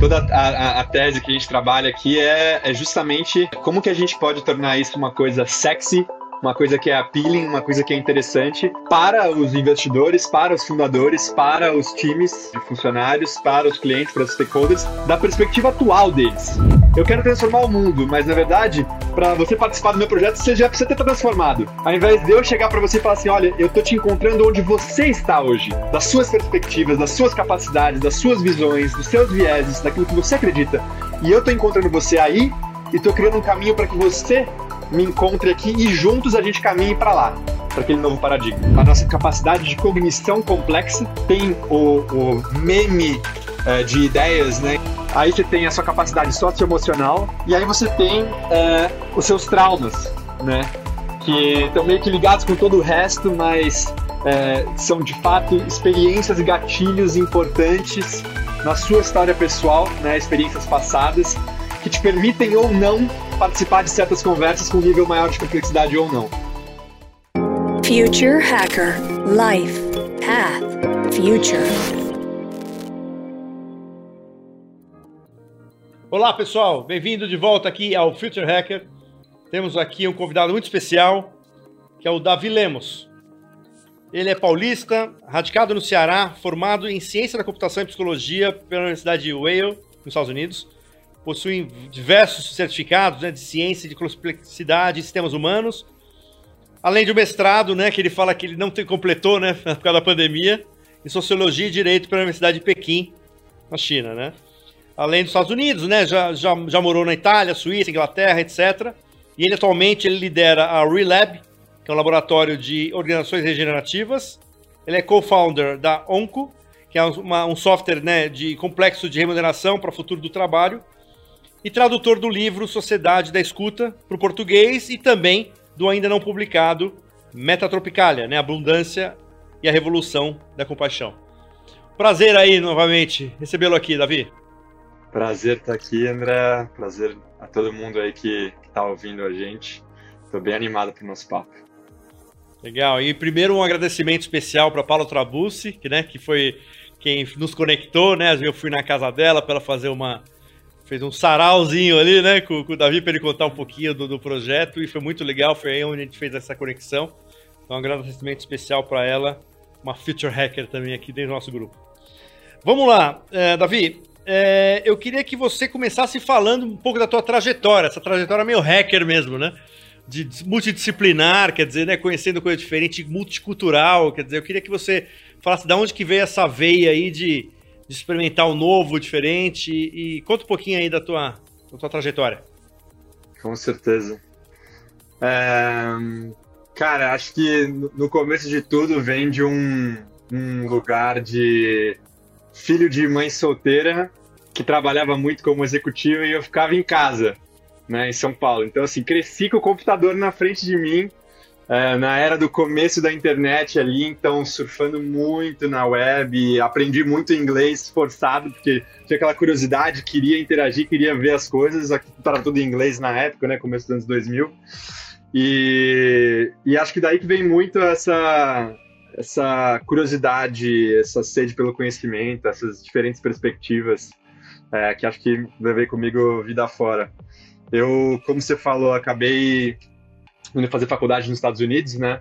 toda a, a, a, tese que a gente trabalha aqui é, é justamente como que a gente pode tornar isso uma coisa sexy uma coisa que é appealing, uma coisa que é interessante para os investidores, para os fundadores, para os times de funcionários, para os clientes, para os stakeholders, da perspectiva atual deles. Eu quero transformar o mundo, mas na verdade, para você participar do meu projeto, você já precisa ter transformado. Ao invés de eu chegar para você e falar assim: olha, eu tô te encontrando onde você está hoje, das suas perspectivas, das suas capacidades, das suas visões, dos seus vieses, daquilo que você acredita, e eu tô encontrando você aí e tô criando um caminho para que você me encontre aqui e juntos a gente caminhe para lá, para aquele novo paradigma. A nossa capacidade de cognição complexa tem o, o meme é, de ideias, né? Aí você tem a sua capacidade socioemocional e aí você tem é, os seus traumas, né? Que estão meio que ligados com todo o resto, mas é, são de fato experiências e gatilhos importantes na sua história pessoal, né? Experiências passadas que te permitem ou não participar de certas conversas com nível maior de complexidade ou não. Future Hacker Life Path Future. Olá pessoal, bem-vindo de volta aqui ao Future Hacker. Temos aqui um convidado muito especial, que é o Davi Lemos. Ele é paulista, radicado no Ceará, formado em Ciência da Computação e Psicologia pela Universidade de Yale, nos Estados Unidos possuem diversos certificados né, de ciência de complexidade e sistemas humanos, além de um mestrado, né, que ele fala que ele não tem, completou, né, por causa da pandemia, em Sociologia e Direito pela Universidade de Pequim, na China, né? Além dos Estados Unidos, né, já, já, já morou na Itália, Suíça, Inglaterra, etc. E ele atualmente ele lidera a Relab, que é um laboratório de organizações regenerativas. Ele é co-founder da Onco, que é uma, um software né, de complexo de remuneração para o futuro do trabalho e tradutor do livro Sociedade da Escuta para o português e também do ainda não publicado Metatropicalia, né? Abundância e a Revolução da Compaixão. Prazer aí novamente recebê-lo aqui, Davi. Prazer estar aqui, André. Prazer a todo mundo aí que está ouvindo a gente. Estou bem animado para o nosso papo. Legal. E primeiro um agradecimento especial para Paulo Trabucci, que, né, que foi quem nos conectou, né? Eu fui na casa dela para ela fazer uma fez um sarauzinho ali, né, com, com o Davi para ele contar um pouquinho do, do, projeto e foi muito legal. Foi aí onde a gente fez essa conexão. Então, um agradecimento especial para ela, uma future hacker também aqui dentro do nosso grupo. Vamos lá, é, Davi. É, eu queria que você começasse falando um pouco da tua trajetória, essa trajetória meio hacker mesmo, né? De multidisciplinar, quer dizer, né, conhecendo coisa diferente, multicultural, quer dizer, eu queria que você falasse de onde que veio essa veia aí de de experimentar o novo, diferente. E, e conta um pouquinho aí da tua, da tua trajetória. Com certeza. É, cara, acho que no começo de tudo vem de um, um lugar de filho de mãe solteira que trabalhava muito como executivo e eu ficava em casa, né, em São Paulo. Então, assim, cresci com o computador na frente de mim é, na era do começo da internet ali, então surfando muito na web, aprendi muito inglês forçado, porque tinha aquela curiosidade, queria interagir, queria ver as coisas, estava tudo em inglês na época, né, começo dos anos 2000, e, e acho que daí que vem muito essa, essa curiosidade, essa sede pelo conhecimento, essas diferentes perspectivas, é, que acho que levei comigo vida fora. Eu, como você falou, acabei indo fazer faculdade nos Estados Unidos, né?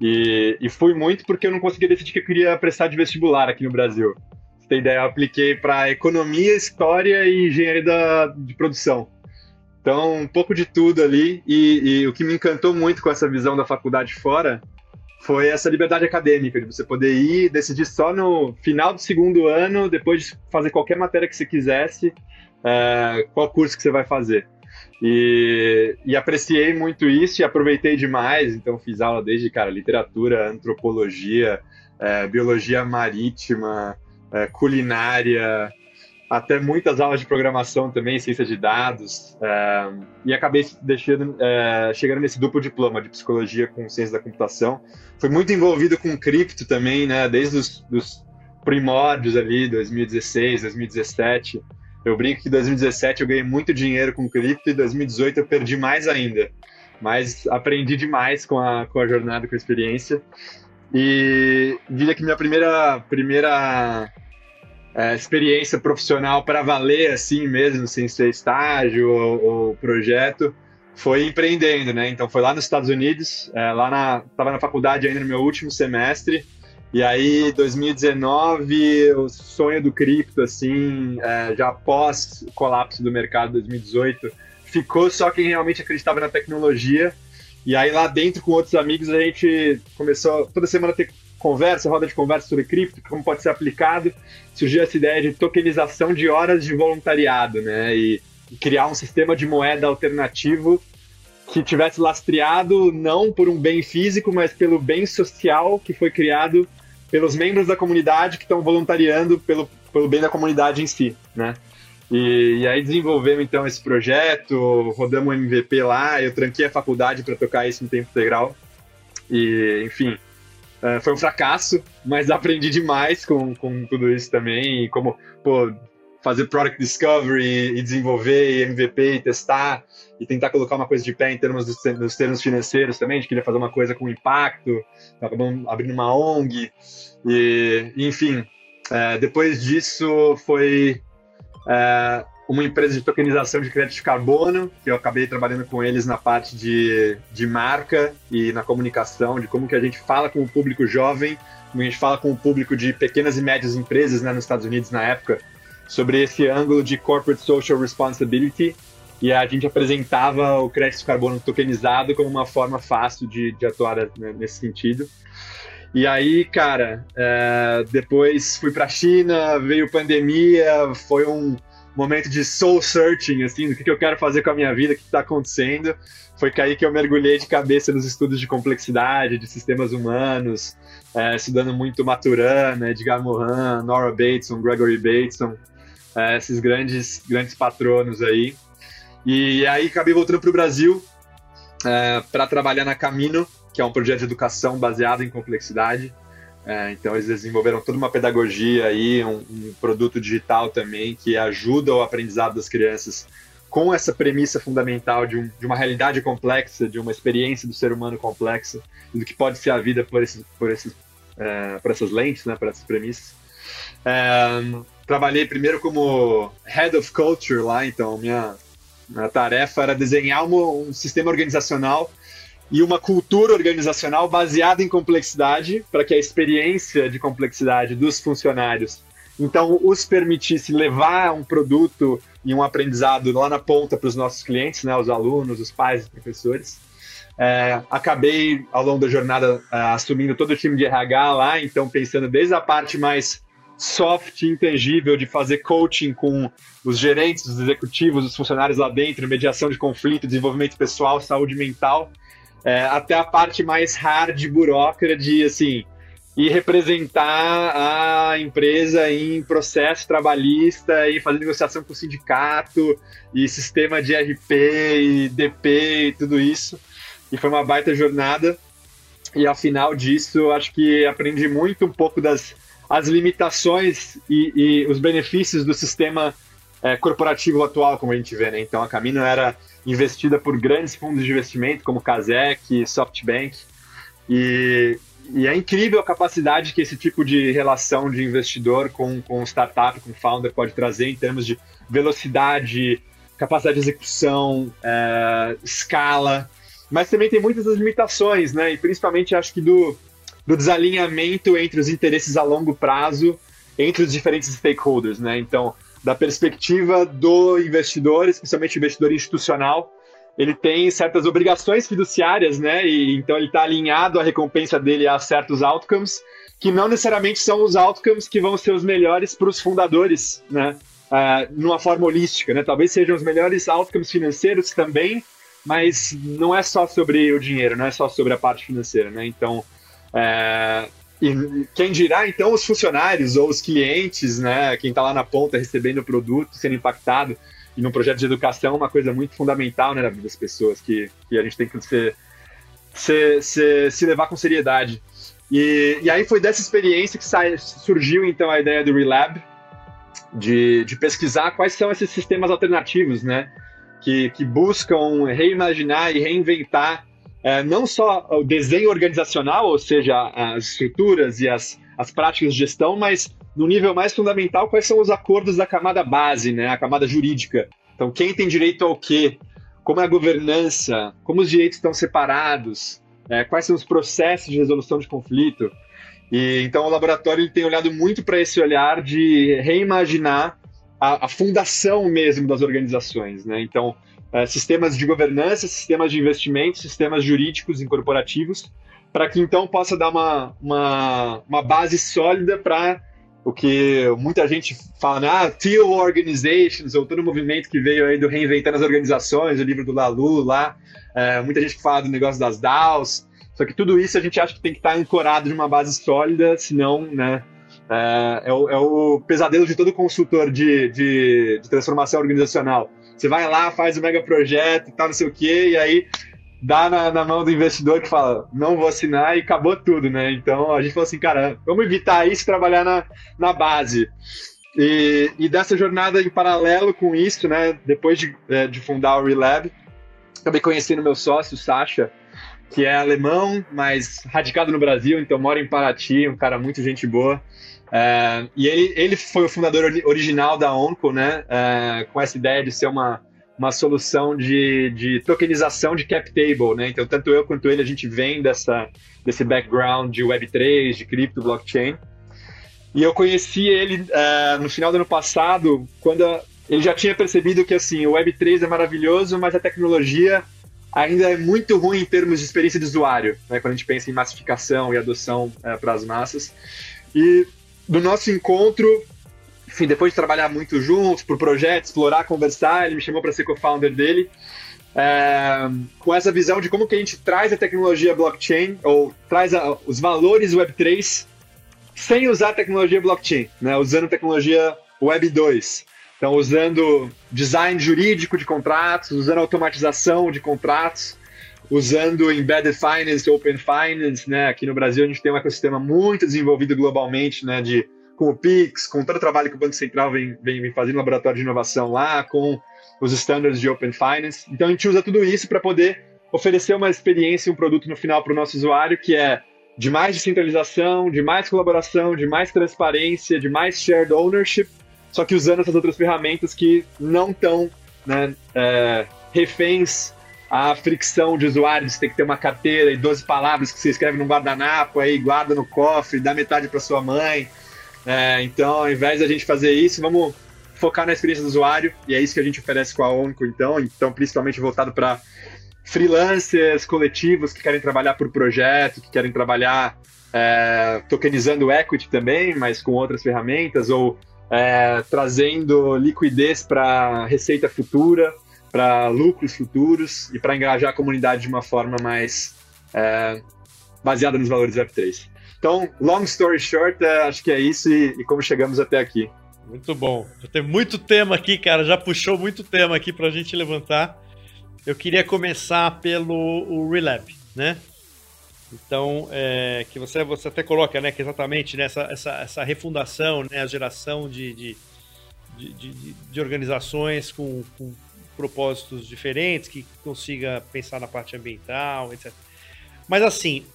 E, e fui muito porque eu não conseguia decidir que eu queria prestar de vestibular aqui no Brasil. Você tem ideia? Eu apliquei para economia, história e engenharia da, de produção. Então, um pouco de tudo ali. E, e o que me encantou muito com essa visão da faculdade fora foi essa liberdade acadêmica, de você poder ir decidir só no final do segundo ano, depois de fazer qualquer matéria que você quisesse, é, qual curso que você vai fazer. E, e, apreciei muito isso e aproveitei demais. Então, fiz aula desde, cara, literatura, antropologia, é, biologia marítima, é, culinária, até muitas aulas de programação também, ciência de dados. É, e acabei deixando, é, chegando nesse duplo diploma de psicologia com ciência da computação. Fui muito envolvido com cripto também, né, desde os primórdios ali, 2016, 2017. Eu brinco que em 2017 eu ganhei muito dinheiro com cripto e em 2018 eu perdi mais ainda. Mas aprendi demais com a, com a jornada, com a experiência. E diria que minha primeira, primeira é, experiência profissional para valer assim mesmo, sem ser estágio ou, ou, projeto, foi empreendendo, né? Então foi lá nos Estados Unidos, é, lá na estava na faculdade ainda no meu último semestre e aí 2019 o sonho do cripto assim, é, já após o colapso do mercado 2018, ficou só quem realmente acreditava na tecnologia. E aí lá dentro com outros amigos a gente começou toda semana a ter conversa, roda de conversa sobre cripto, como pode ser aplicado, surgiu essa ideia de tokenização de horas de voluntariado, né? E, e criar um sistema de moeda alternativo que tivesse lastreado não por um bem físico, mas pelo bem social que foi criado pelos membros da comunidade que estão voluntariando pelo, pelo bem da comunidade em si, né? E, e, aí desenvolvemos então esse projeto, rodamos um MVP lá, eu tranquei a faculdade para tocar isso em tempo integral. E, enfim, Uh, foi um fracasso, mas aprendi demais com, com tudo isso também, e como pô, fazer product discovery e desenvolver e MVP e testar e tentar colocar uma coisa de pé em termos dos, dos termos financeiros também, a gente queria fazer uma coisa com impacto, acabamos abrindo uma ONG e enfim, uh, depois disso foi uh, uma empresa de tokenização de crédito de carbono, que eu acabei trabalhando com eles na parte de, de marca e na comunicação, de como que a gente fala com o público jovem, como a gente fala com o público de pequenas e médias empresas né, nos Estados Unidos na época, sobre esse ângulo de corporate social responsibility, e a gente apresentava o crédito de carbono tokenizado como uma forma fácil de, de atuar né, nesse sentido. E aí, cara, é, depois fui para a China, veio pandemia, foi um, momento de soul searching, assim, do que, que eu quero fazer com a minha vida, o que está acontecendo. Foi aí que eu mergulhei de cabeça nos estudos de complexidade, de sistemas humanos, é, estudando muito Maturana, Edgar Morin, Nora Bateson, Gregory Bateson, é, esses grandes, grandes patronos aí. E aí acabei voltando para o Brasil é, para trabalhar na Camino, que é um projeto de educação baseado em complexidade. É, então eles desenvolveram toda uma pedagogia aí, um, um, produto digital também que ajuda o aprendizado das crianças com essa premissa fundamental de, um, de uma realidade complexa, de uma experiência do ser humano complexa, do que pode ser a vida por, esses, por, esses, é, por essas lentes, né, por essas premissas. É, trabalhei primeiro como Head of Culture lá, então minha, minha tarefa era desenhar um, um sistema organizacional e uma cultura organizacional baseada em complexidade, para que a experiência de complexidade dos funcionários então os permitisse levar um produto e um aprendizado lá na ponta para os nossos clientes, né, os alunos, os pais, os professores. É, acabei ao longo da jornada é, assumindo todo o time de RH lá, então pensando desde a parte mais soft, intangível de fazer coaching com os gerentes, os executivos, os funcionários lá dentro, mediação de conflito, desenvolvimento pessoal, saúde mental, é, até a parte mais hard, burocrata, de assim, e representar a empresa em processo trabalhista e fazer negociação com o sindicato e sistema de RP e DP e tudo isso. E foi uma baita jornada. E ao final disso, acho que aprendi muito um pouco das as limitações e, e os benefícios do sistema é, corporativo atual, como a gente vê, né? Então a Camino era investida por grandes fundos de investimento como Kazek, SoftBank, e, e é incrível a capacidade que esse tipo de relação de investidor com, com startup, com founder pode trazer em termos de velocidade, capacidade de execução, é, escala, mas também tem muitas limitações, né? E principalmente acho que do, do desalinhamento entre os interesses a longo prazo entre os diferentes stakeholders, né? Então, da perspectiva do investidor, especialmente o investidor institucional, ele tem certas obrigações fiduciárias, né? E então ele está alinhado a recompensa dele a certos outcomes que não necessariamente são os outcomes que vão ser os melhores para os fundadores, né? Uh, numa forma holística, né? Talvez sejam os melhores outcomes financeiros também, mas não é só sobre o dinheiro, não é só sobre a parte financeira, né? Então, uh, e quem dirá, então, os funcionários ou os clientes, né, quem está lá na ponta recebendo o produto, sendo impactado, e num projeto de educação, uma coisa muito fundamental né, na vida das pessoas, que, que a gente tem que ser, ser, ser, se levar com seriedade. E, e aí foi dessa experiência que sai, surgiu, então, a ideia do Relab, de, de pesquisar quais são esses sistemas alternativos, né, que, que buscam reimaginar e reinventar é, não só o desenho organizacional, ou seja, as estruturas e as, as práticas de gestão, mas no nível mais fundamental, quais são os acordos da camada base, né, a camada jurídica. Então, quem tem direito ao quê? Como é a governança? Como os direitos estão separados? É, quais são os processos de resolução de conflito? E então o laboratório tem olhado muito para esse olhar de reimaginar a, a, fundação mesmo das organizações, né? Então é, sistemas de governança, sistemas de investimento, sistemas jurídicos e corporativos, para que então possa dar uma, uma, uma base sólida para o que muita gente fala, né? ah, Teal Organizations, ou todo o movimento que veio aí do Reinventando as Organizações, o livro do Lalu lá, é, muita gente fala do negócio das DAOs, só que tudo isso a gente acha que tem que estar ancorado numa base sólida, senão, né, é, é, o, é o, pesadelo de todo consultor de, de, de, transformação organizacional. Você vai lá, faz o mega projeto e tal, não sei o quê, e aí dá na, na, mão do investidor que fala, não vou assinar e acabou tudo, né? Então a gente falou assim, cara, vamos evitar isso e trabalhar na, na base. E, e, dessa jornada em paralelo com isso, né, depois de, é, de fundar o Relab, acabei conhecendo meu sócio, Sasha, que é alemão, mas radicado no Brasil, então mora em Paraty, um cara muito gente boa. É, e ele, ele foi o fundador original da Onco, né, é, com essa ideia de ser uma, uma solução de, de tokenização de cap table, né? Então, tanto eu quanto ele, a gente vem dessa, desse background de Web3, de cripto, blockchain. E eu conheci ele uh, no final do ano passado, quando ele já tinha percebido que, assim, o Web3 é maravilhoso, mas a tecnologia ainda é muito ruim em termos de experiência de usuário, né? Quando a gente pensa em massificação e adoção para as massas. E do nosso encontro, enfim, depois de trabalhar muito juntos, por projetos, explorar, conversar, ele me chamou para ser co-founder dele. É, com essa visão de como que a gente traz a tecnologia blockchain, ou traz a, os valores Web3 sem usar tecnologia blockchain, né? usando tecnologia Web 2. Então, usando design jurídico de contratos, usando automatização de contratos, usando embedded finance, open finance, né? Aqui no Brasil a gente tem um ecossistema muito desenvolvido globalmente, né? De com o Pix, com todo o trabalho que o Banco Central vem, vem, vem fazendo no laboratório de inovação lá, com os standards de Open Finance. Então a gente usa tudo isso para poder oferecer uma experiência, um produto no final para o nosso usuário que é de mais descentralização, de mais colaboração, de mais transparência, de mais shared ownership, só que usando essas outras ferramentas que não estão né, é, reféns à fricção de usuários, você tem que ter uma carteira e 12 palavras que você escreve num guardanapo, aí guarda no cofre, dá metade para sua mãe. É, então, ao invés da gente fazer isso, vamos focar na experiência do usuário, e é isso que a gente oferece com a Onco, então, então principalmente voltado para freelancers, coletivos que querem trabalhar por projeto, que querem trabalhar é, tokenizando equity também, mas com outras ferramentas, ou é, trazendo liquidez para receita futura, para lucros futuros e para engajar a comunidade de uma forma mais é, baseada nos valores Web3. Então, long story short, é, acho que é isso e, e, como chegamos até aqui. Muito bom. Já tem muito tema aqui, cara. Já puxou muito tema aqui para a gente levantar. Eu queria começar pelo o Relab, né? Então, é, que você, você até coloca, né, que exatamente né, essa, essa refundação, né, a geração de, de, de, de, de organizações com, com propósitos diferentes, que consiga pensar na parte ambiental, etc. Mas assim,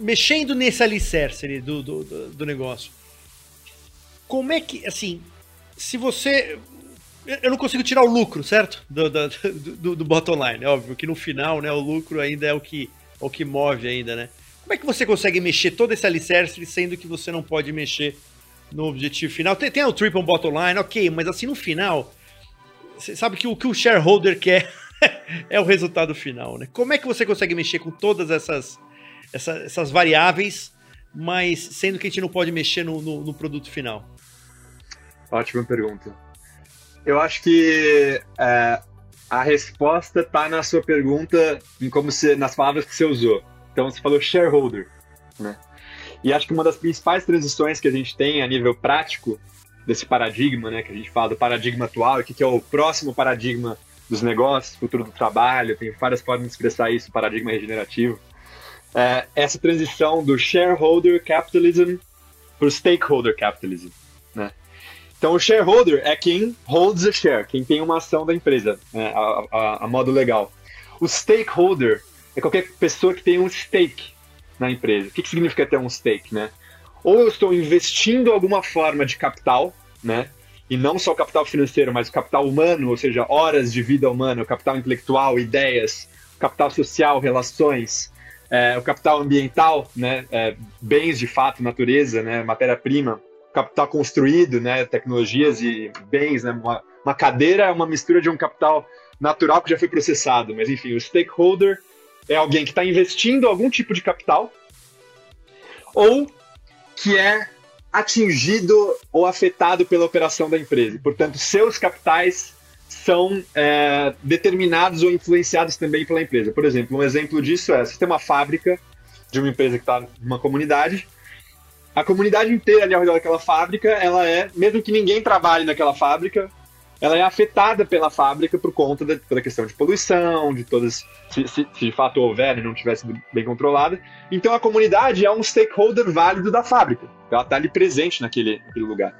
mexendo nesse alicerce do, do, do negócio, como é que, assim, se você. Eu não consigo tirar o lucro, certo? Do, do, do, bottom line. É óbvio que no final, né, o lucro ainda é o que, o que move ainda, né? Como é que você consegue mexer todo esse alicerce, sendo que você não pode mexer no objetivo final? Tem, tem o triple bottom line, ok, mas assim no final, você sabe que o que o shareholder quer é o resultado final, né? Como é que você consegue mexer com todas essas essa, essas variáveis, mas sendo que a gente não pode mexer no, no, no produto final? Ótima pergunta. Eu acho que é, a resposta está na sua pergunta, em como nas palavras que você usou. Então você falou shareholder, né? E acho que uma das principais transições que a gente tem a nível prático desse paradigma, né, que a gente fala do paradigma atual, e que é o próximo paradigma dos negócios, futuro do trabalho, tem várias formas de expressar isso, paradigma regenerativo é, essa transição do shareholder capitalism para o stakeholder capitalism. Né? Então, o shareholder é quem holds a share, quem tem uma ação da empresa, né, a, a, a, modo legal. O stakeholder é qualquer pessoa que tem um stake na empresa. O que, que significa ter um stake? Né? Ou eu estou investindo alguma forma de capital, né? E não só o capital financeiro, mas o capital humano, ou seja, horas de vida humana, o capital intelectual, ideias, o capital social, relações, é, o capital ambiental, né? É, bens de fato, natureza, né? Matéria-prima, capital construído, né? Tecnologias e bens, né? Uma, uma cadeira é uma mistura de um capital natural que já foi processado, mas enfim, o stakeholder é alguém que está investindo algum tipo de capital ou que é atingido ou afetado pela operação da empresa. Portanto, seus capitais são é, determinados ou influenciados também pela empresa. Por exemplo, um exemplo disso é: você tem uma fábrica de uma empresa que está numa comunidade, a comunidade inteira ali ao redor daquela fábrica, ela é, mesmo que ninguém trabalhe naquela fábrica, ela é afetada pela fábrica por conta da, questão de poluição, de todas. Se, se, se de fato houver e não tivesse bem controlada. Então a comunidade é um stakeholder válido da fábrica. Ela está ali presente naquele, naquele lugar.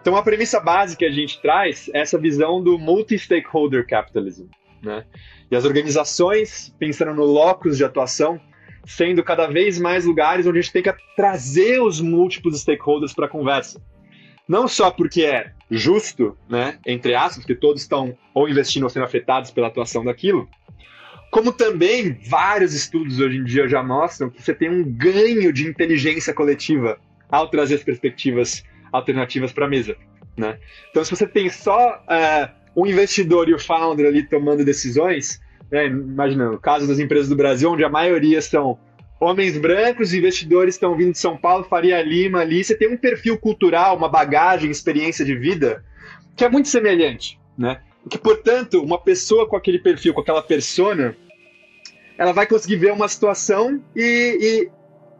Então a premissa básica que a gente traz é essa visão do multi-stakeholder capitalism. Né? E as organizações, pensando no locus de atuação, sendo cada vez mais lugares onde a gente tem que trazer os múltiplos stakeholders para a conversa. Não só porque é justo, né, entre aspas, porque todos estão ou investindo ou sendo afetados pela atuação daquilo, como também vários estudos hoje em dia já mostram que você tem um ganho de inteligência coletiva ao trazer as perspectivas alternativas para a mesa. Né? Então, se você tem só uh, um investidor e o founder ali tomando decisões, né, o caso das empresas do Brasil, onde a maioria são homens brancos, investidores estão vindo de São Paulo, Faria Lima ali, você tem um perfil cultural, uma bagagem, experiência de vida que é muito semelhante, né? Que, portanto, uma pessoa com aquele perfil, com aquela persona, ela vai conseguir ver uma situação e, e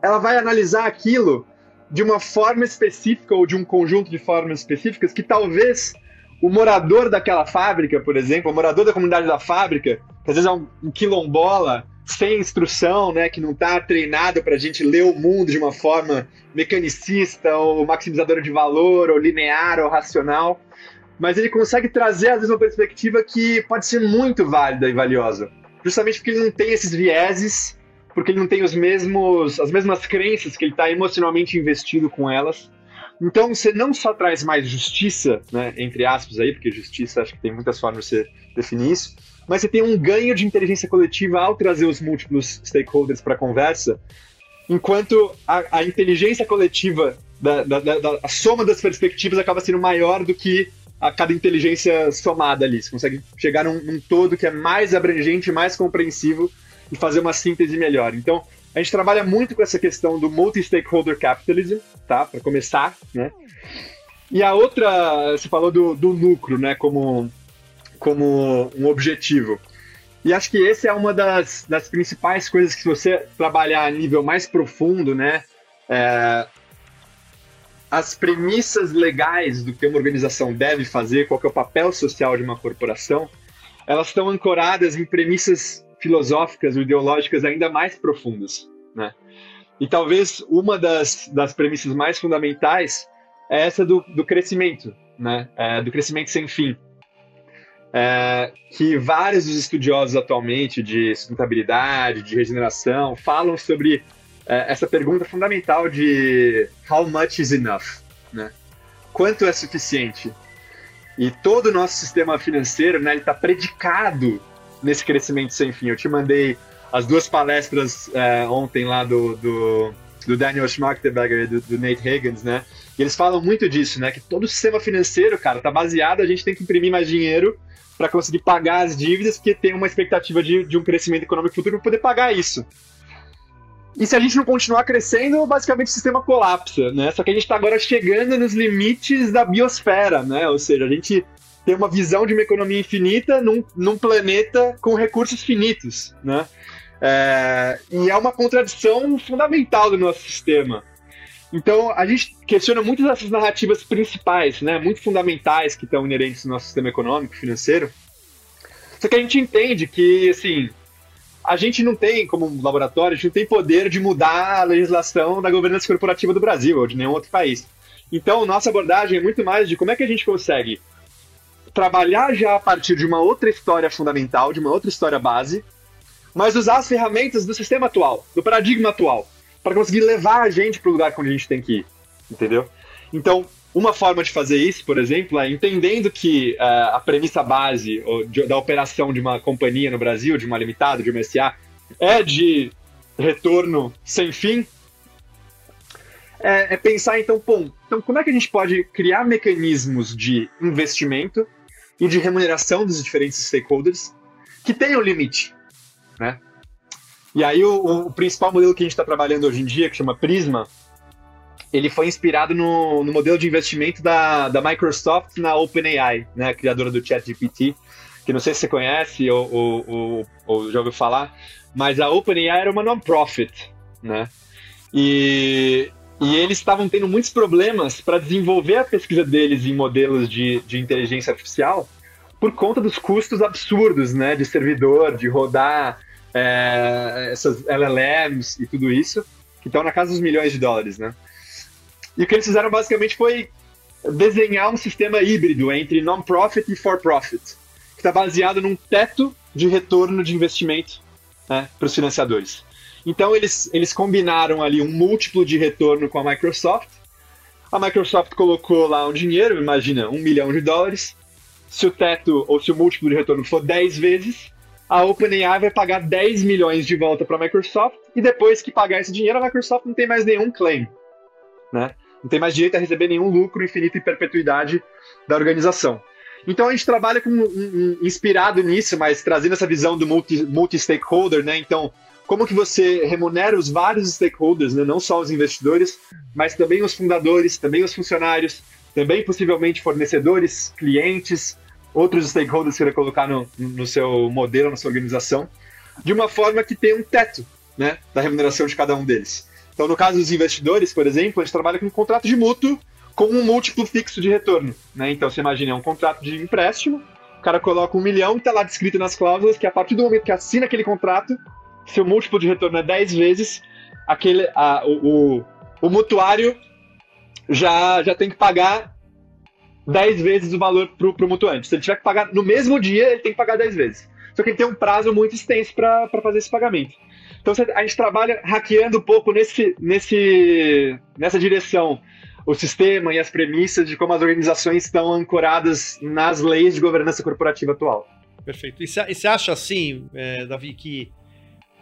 ela vai analisar aquilo de uma forma específica ou de um conjunto de formas específicas que talvez o morador daquela fábrica, por exemplo, o morador da comunidade da fábrica, que às vezes é um, quilombola, sem instrução, né, que não está treinado para a gente ler o mundo de uma forma mecanicista ou maximizadora de valor ou linear ou racional, mas ele consegue trazer às vezes uma perspectiva que pode ser muito válida e valiosa, justamente porque ele não tem esses vieses, porque ele não tem os mesmos as mesmas crenças que ele está emocionalmente investido com elas. Então você não só traz mais justiça, né, entre aspas aí, porque justiça acho que tem muitas formas de você definir isso, mas você tem um ganho de inteligência coletiva ao trazer os múltiplos stakeholders para a conversa, enquanto a, a inteligência coletiva, da, da, da, a soma das perspectivas acaba sendo maior do que a cada inteligência somada ali. Você consegue chegar num, num todo que é mais abrangente, mais compreensivo e fazer uma síntese melhor. Então, a gente trabalha muito com essa questão do multi-stakeholder capitalism, tá? Para começar, né? E a outra, você falou do, do lucro, né? Como como um objetivo. E acho que esse é uma das, das principais coisas que se você trabalhar a nível mais profundo, né, é, as premissas legais do que uma organização deve fazer, qual é o papel social de uma corporação, elas estão ancoradas em premissas filosóficas ou ideológicas ainda mais profundas, né? E talvez uma das, das premissas mais fundamentais é essa do, do crescimento, né? É, do crescimento sem fim é, que vários dos estudiosos atualmente de sustentabilidade, de regeneração, falam sobre é, essa pergunta fundamental de how much is enough, né? Quanto é suficiente? E todo o nosso sistema financeiro, né, ele está predicado nesse crescimento sem fim. Eu te mandei as duas palestras é, ontem lá do, do, do Daniel Schmachtenberger e do, do, Nate Higgins, né? E eles falam muito disso, né? Que todo o sistema financeiro, cara, tá baseado, a gente tem que imprimir mais dinheiro para conseguir pagar as dívidas, porque tem uma expectativa de, de um crescimento econômico futuro para poder pagar isso. E se a gente não continuar crescendo, basicamente o sistema colapsa, né? Só que a gente está agora chegando nos limites da biosfera, né? Ou seja, a gente tem uma visão de uma economia infinita num, num planeta com recursos finitos, né? É, e é uma contradição fundamental do nosso sistema. Então, a gente questiona muitas dessas narrativas principais, né, muito fundamentais que estão inerentes no nosso sistema econômico, financeiro. Só que a gente entende que, assim, a gente não tem, como laboratório, a gente não tem poder de mudar a legislação da governança corporativa do Brasil ou de nenhum outro país. Então, nossa abordagem é muito mais de como é que a gente consegue trabalhar já a partir de uma outra história fundamental, de uma outra história base, mas usar as ferramentas do sistema atual, do paradigma atual para conseguir levar a gente para o lugar onde a gente tem que ir. entendeu? Então, uma forma de fazer isso, por exemplo, é entendendo que uh, a premissa base da operação de uma companhia no Brasil, de uma limitada, de uma SA, é de retorno sem fim, é, é, pensar então, bom, então como é que a gente pode criar mecanismos de investimento e de remuneração dos diferentes stakeholders que tenham limite, né? E aí o, o principal modelo que a gente está trabalhando hoje em dia, que chama Prisma, ele foi inspirado no, no modelo de investimento da, da Microsoft na OpenAI, né, a criadora do ChatGPT, que não sei se você conhece ou, ou, ou, ou já ouviu falar, mas a OpenAI era uma non-profit, né? E, e eles estavam tendo muitos problemas para desenvolver a pesquisa deles em modelos de, de inteligência artificial por conta dos custos absurdos, né, de servidor, de rodar é, essas LLMs e tudo isso, que estão na casa dos milhões de dólares, né? E o que eles fizeram basicamente foi desenhar um sistema híbrido entre non-profit e for-profit, que está baseado num teto de retorno de investimento né, para os financiadores. Então eles, eles combinaram ali um múltiplo de retorno com a Microsoft. A Microsoft colocou lá um dinheiro, imagina, um milhão de dólares. Se o teto ou se o múltiplo de retorno for 10 vezes, a OpenAI vai pagar 10 milhões de volta para a Microsoft e depois que pagar esse dinheiro, a Microsoft não tem mais nenhum claim. Né? Não tem mais direito a receber nenhum lucro infinito e perpetuidade da organização. Então a gente trabalha com, um, inspirado nisso, mas trazendo essa visão do multi-stakeholder, multi né? Então, como que você remunera os vários stakeholders, né? não só os investidores, mas também os fundadores, também os funcionários, também possivelmente fornecedores, clientes, outros stakeholders que você vai colocar no, no seu modelo, na sua organização, de uma forma que tenha um teto né, da remuneração de cada um deles. Então, no caso dos investidores, por exemplo, a gente trabalha com um contrato de mútuo com um múltiplo fixo de retorno. Né? Então, você imagina, é um contrato de empréstimo, o cara coloca um milhão está lá descrito nas cláusulas que a partir do momento que assina aquele contrato, seu múltiplo de retorno é 10 vezes, aquele, a, o, o, o mutuário já, já tem que pagar 10 vezes o valor para o mutuante. Se ele tiver que pagar no mesmo dia, ele tem que pagar 10 vezes. Só que ele tem um prazo muito extenso para fazer esse pagamento. Então a gente trabalha hackeando um pouco nesse, nesse, nessa direção o sistema e as premissas de como as organizações estão ancoradas nas leis de governança corporativa atual. Perfeito. E você acha assim, é, Davi, que,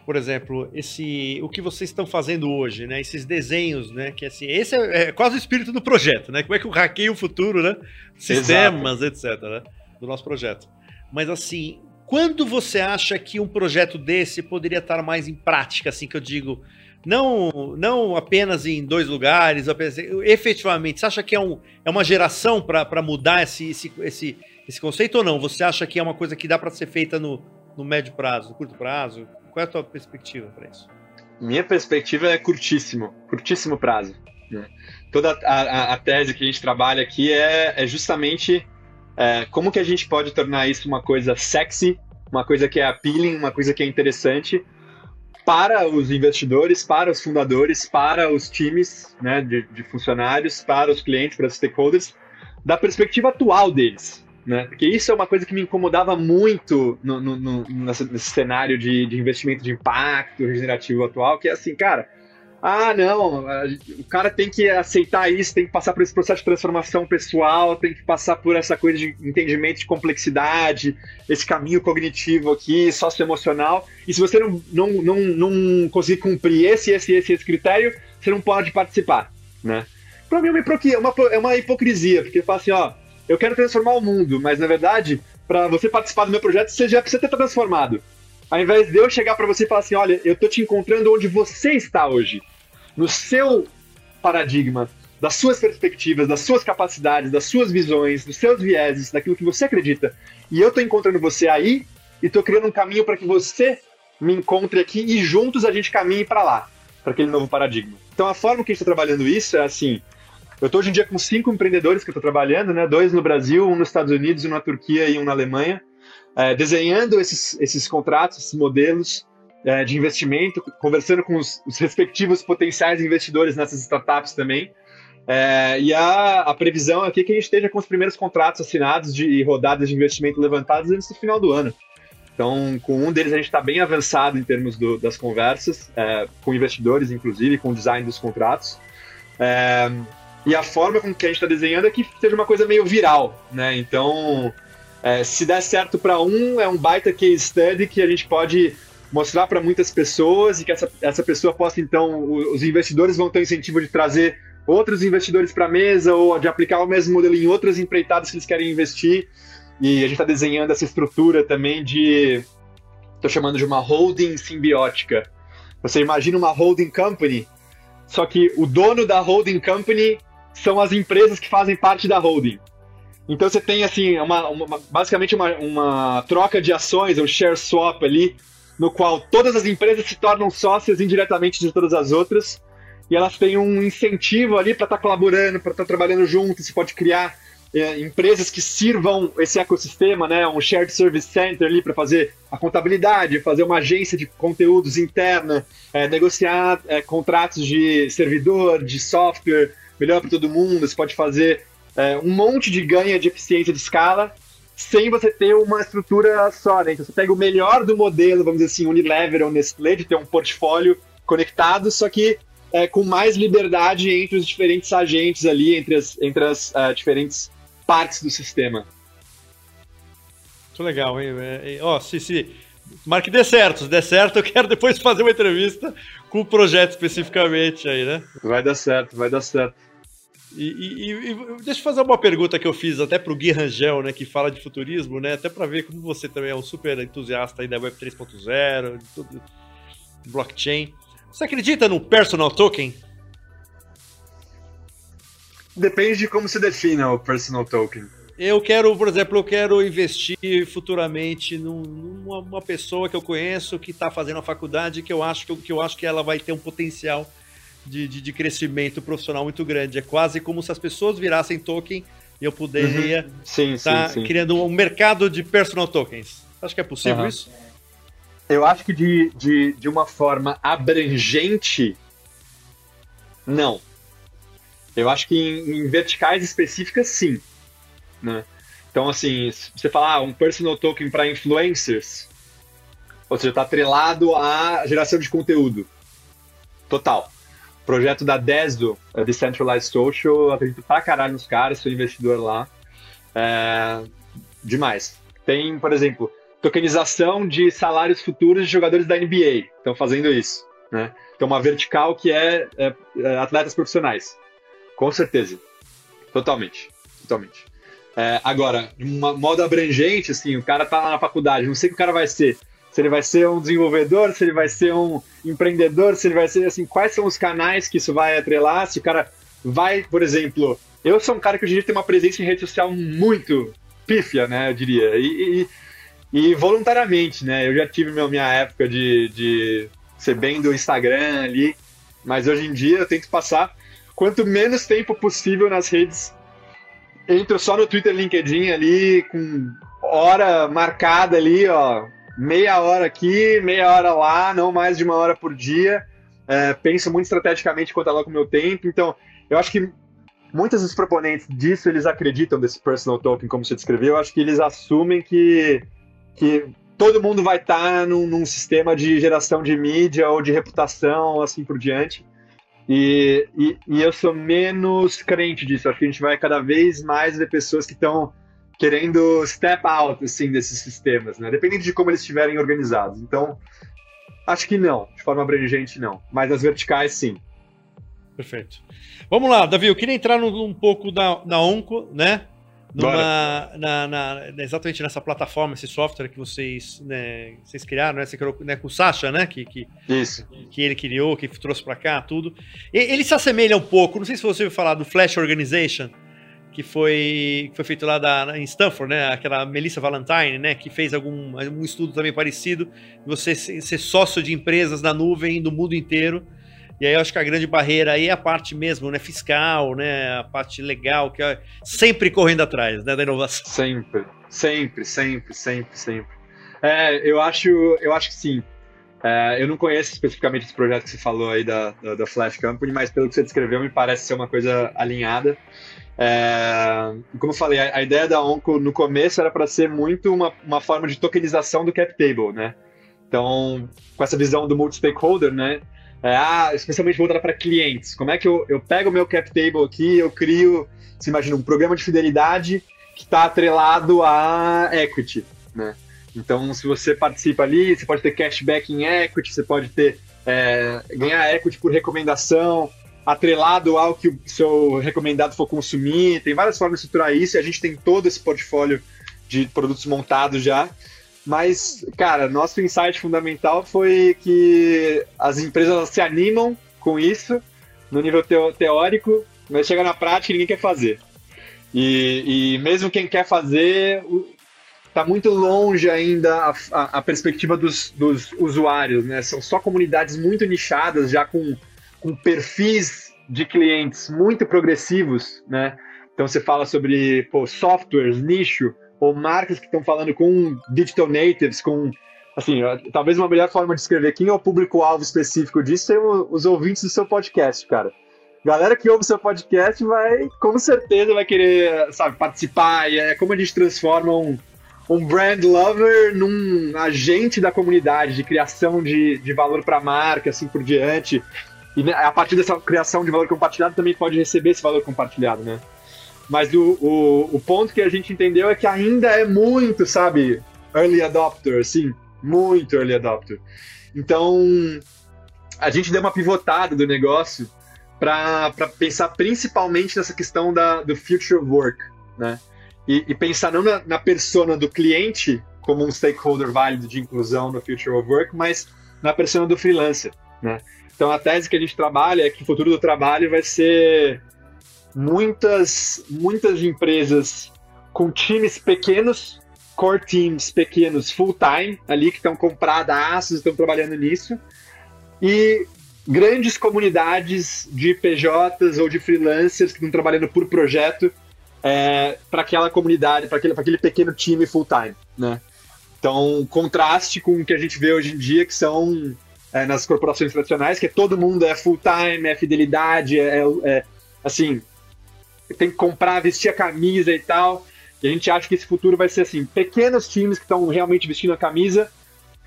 por exemplo, esse o que vocês estão fazendo hoje, né? Esses desenhos, né? Que assim, esse é, é quase o espírito do projeto, né? Como é que eu hackeio o futuro, né? Sistemas, Exato. etc. Né? Do nosso projeto. Mas assim, quando você acha que um projeto desse poderia estar mais em prática, assim que eu digo, não, não apenas em dois lugares, efetivamente, você acha que é, um, é uma geração para mudar esse, esse, esse, esse conceito ou não? Você acha que é uma coisa que dá para ser feita no, no médio prazo, no curto prazo? Qual é a tua perspectiva para isso? Minha perspectiva é curtíssimo, curtíssimo prazo. Né? Toda a, a, a, tese que a gente trabalha aqui é, é justamente é, como que a gente pode tornar isso uma coisa sexy, uma coisa que é appealing, uma coisa que é interessante para os investidores, para os fundadores, para os times né, de, de funcionários, para os clientes, para os stakeholders, da perspectiva atual deles. Né? Porque isso é uma coisa que me incomodava muito no, no, no nesse, cenário de, de investimento de impacto regenerativo atual, que é assim, cara, ah, não, o cara tem que aceitar isso, tem que passar por esse processo de transformação pessoal, tem que passar por essa coisa de entendimento de complexidade, esse caminho cognitivo aqui, socioemocional. E se você não, não, não, não conseguir cumprir esse, esse, esse, esse critério, você não pode participar, né? Pra mim é uma, é uma hipocrisia, porque fala assim, ó, eu quero transformar o mundo, mas na verdade, para você participar do meu projeto, você já precisa ter transformado. Ao invés de eu chegar para você e falar assim, olha, eu tô te encontrando onde você está hoje no seu paradigma, das suas perspectivas, das suas capacidades, das suas visões, dos seus vieses, daquilo que você acredita. E eu estou encontrando você aí e estou criando um caminho para que você me encontre aqui e juntos a gente caminhe para lá, para aquele novo paradigma. Então a forma que a gente está trabalhando isso é assim. Eu estou hoje em dia com cinco empreendedores que eu estou trabalhando, né? Dois no Brasil, um nos Estados Unidos, um na Turquia e um na Alemanha, é, desenhando esses, esses contratos, esses modelos, é, de investimento, conversando com os, os, respectivos potenciais investidores nessas startups também. É, e a, a, previsão aqui é que a gente esteja com os primeiros contratos assinados de rodadas de investimento levantados antes do final do ano. Então, com um deles a gente está bem avançado em termos do, das conversas, é, com investidores, inclusive, com o design dos contratos. É, E a forma com que a gente está desenhando é que seja uma coisa meio viral, né? Então, é, se der certo para um, é um baita case study que a gente pode mostrar para muitas pessoas e que essa, essa pessoa possa, então, os investidores vão ter o incentivo de trazer outros investidores para a mesa ou de aplicar o mesmo modelo em outras empreitadas que eles querem investir. E a gente está desenhando essa estrutura também de. Estou chamando de uma holding simbiótica. Você imagina uma holding company, só que o dono da holding company são as empresas que fazem parte da holding. Então você tem assim, uma, uma, basicamente uma, uma troca de ações, um share swap ali, no qual todas as empresas se tornam sócias indiretamente de todas as outras, e elas têm um incentivo ali para estar tá colaborando, para estar tá trabalhando junto, você pode criar é, empresas que sirvam esse ecossistema, né, um shared service center ali para fazer a contabilidade, fazer uma agência de conteúdos interna, é, negociar é, contratos de servidor, de software, melhor para todo mundo. Você pode fazer é, um monte de ganha de eficiência de escala sem você ter uma estrutura só. Né? Então você pega o melhor do modelo, vamos dizer assim, Unilever ou Nestlé, de ter um portfólio conectado, só que é, com mais liberdade entre os diferentes agentes ali, entre as, entre as uh, diferentes partes do sistema. Muito legal, hein? É, é, ó, se, se, Marque dê certo. Se der certo, eu quero depois fazer uma entrevista com o projeto especificamente aí, né? Vai dar certo, vai dar certo. E, e, e, deixa eu fazer uma pergunta que eu fiz até para o Gui Rangel, né, que fala de futurismo, né, até para ver como você também é um super entusiasta aí da Web 3.0, de tudo, blockchain. Você acredita no personal token? Depende de como se define o personal token. Eu quero, por exemplo, eu quero investir futuramente numa uma pessoa que eu conheço que está fazendo a faculdade que eu acho que, que eu acho que ela vai ter um potencial de, de, de, crescimento profissional muito grande. É quase como se as pessoas virassem token e eu poderia uhum. estar tá criando um mercado de personal tokens. Acho que é possível uhum. isso? Eu acho que de, de, de uma forma abrangente, não. Eu acho que em, em verticais específicas, sim. Né? Então, assim, se você falar ah, um personal token para influencers, ou seja, está atrelado à geração de conteúdo. Total. Projeto da Desdo, é Decentralized Social, acredito pra caralho nos caras, sou investidor lá. É... Demais. Tem, por exemplo, tokenização de salários futuros de jogadores da NBA. Estão fazendo isso. Né? Então, uma vertical que é, é, é atletas profissionais. Com certeza. Totalmente. Totalmente. É, agora, um modo abrangente, assim, o cara tá lá na faculdade, não sei o que o cara vai ser. Se ele vai ser um desenvolvedor, se ele vai ser um empreendedor, se ele vai ser, assim, quais são os canais que isso vai atrelar, se o cara vai, por exemplo... Eu sou um cara que hoje em dia tem uma presença em rede social muito pífia, né, eu diria. E, e, e voluntariamente, né? Eu já tive minha época de, de ser bem do Instagram ali, mas hoje em dia eu tento passar quanto menos tempo possível nas redes. Entro só no Twitter, LinkedIn ali, com hora marcada ali, ó. Meia hora aqui, meia hora lá, não mais de uma hora por dia. É, penso muito estrategicamente quanto aloco o meu tempo. Então, eu acho que muitos dos proponentes disso, eles acreditam desse personal token, como você descreveu. Eu acho que eles assumem que, que todo mundo vai estar tá num, num sistema de geração de mídia ou de reputação, assim por diante. E, e, e, eu sou menos crente disso. Acho que a gente vai cada vez mais ver pessoas que estão querendo step out assim, desses sistemas, né? Dependendo de como eles estiverem organizados. Então, acho que não. De forma abrangente, não. Mas as verticais, sim. Perfeito. Vamos lá, Davi. Eu queria entrar num, um pouco da, da Onco, né? numa, na, na, exatamente nessa plataforma, esse software que vocês, né, vocês criaram, né, você criou né, com o Sasha, né, que, que, Isso. que ele criou, que trouxe para cá, tudo. E, ele se assemelha um pouco, não sei se você ouviu falar do Flash Organization, que foi, que foi feito lá da, em Stanford, né, aquela Melissa Valentine, né, que fez algum um estudo também parecido, você ser sócio de empresas na nuvem do mundo inteiro, e aí eu acho que a grande barreira aí é a parte mesmo, né, fiscal, né, a parte legal, que é sempre correndo atrás, né, da inovação. Sempre, sempre, sempre, sempre, sempre. É, eu acho, eu acho que sim. É, eu não conheço especificamente esse projeto que você falou aí da, da, da, Flash Company, mas pelo que você descreveu, me parece ser uma coisa alinhada. É, como eu falei, a, a, ideia da Onco no começo era para ser muito uma, uma forma de tokenização do cap table, né? Então, com essa visão do multi-stakeholder, né? é, ah, especialmente voltada para clientes. Como é que eu, eu pego o meu cap table aqui, eu crio, se imagina, um programa de fidelidade que está atrelado a equity, né? Então, se você participa ali, você pode ter cashback em equity, você pode ter é, ganhar equity por recomendação, atrelado ao que o seu recomendado for consumir. Tem várias formas de estruturar isso e a gente tem todo esse portfólio de produtos montados já. Mas, cara, nosso insight fundamental foi que as empresas se animam com isso no nível teórico, mas chega na prática e ninguém quer fazer. E, e mesmo quem quer fazer, está muito longe ainda a, a, a perspectiva dos, dos, usuários, né? São só comunidades muito nichadas, já com, com perfis de clientes muito progressivos, né? Então você fala sobre pô, softwares, nicho, ou marcas que estão falando com digital natives, com assim, talvez uma melhor forma de escrever quem é o público-alvo específico disso é os ouvintes do seu podcast, cara. Galera que ouve seu podcast vai, com certeza, vai querer, sabe, participar. E é como a gente transforma um, um brand lover num agente da comunidade, de criação de, de valor para a marca, assim por diante. E né, a partir dessa criação de valor compartilhado também pode receber esse valor compartilhado, né? Mas o, o, o ponto que a gente entendeu é que ainda é muito, sabe, early adopter, assim, muito early adopter. Então, a gente deu uma pivotada do negócio para pensar principalmente nessa questão da, do future work, né? E, e pensar não na, na persona do cliente como um stakeholder válido de inclusão no future of work, mas na persona do freelancer, né? Então a tese que a gente trabalha é que o futuro do trabalho vai ser muitas, muitas empresas com times pequenos, core teams pequenos, full time, ali que estão compradas aços, estão trabalhando nisso, e grandes comunidades de PJs ou de freelancers que estão trabalhando por projeto é, para aquela comunidade, para aquele, aquele pequeno time full time, né? Então, contraste com o que a gente vê hoje em dia, que são é, nas corporações tradicionais, que todo mundo é full time, é fidelidade, é, é assim, tem que comprar, vestir a camisa e tal. E a gente acha que esse futuro vai ser assim: pequenos times que estão realmente vestindo a camisa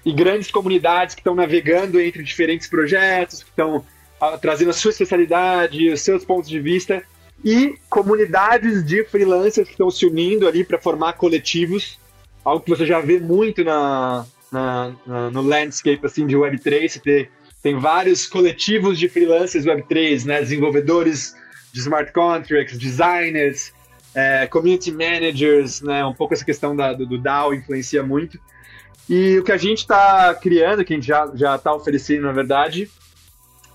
e grandes comunidades que estão navegando entre diferentes projetos, que estão ah, trazendo a sua especialidade, os seus pontos de vista, e comunidades de freelancers que estão se unindo ali para formar coletivos, algo que você já vê muito na, na, na, no landscape assim, de Web3. Você tem, tem vários coletivos de freelancers Web3, né, desenvolvedores de smart contracts, designers, é, community managers, né? Um pouco essa questão da, do, do DAO influencia muito. E o que a gente está criando, que a gente já está oferecendo, na verdade,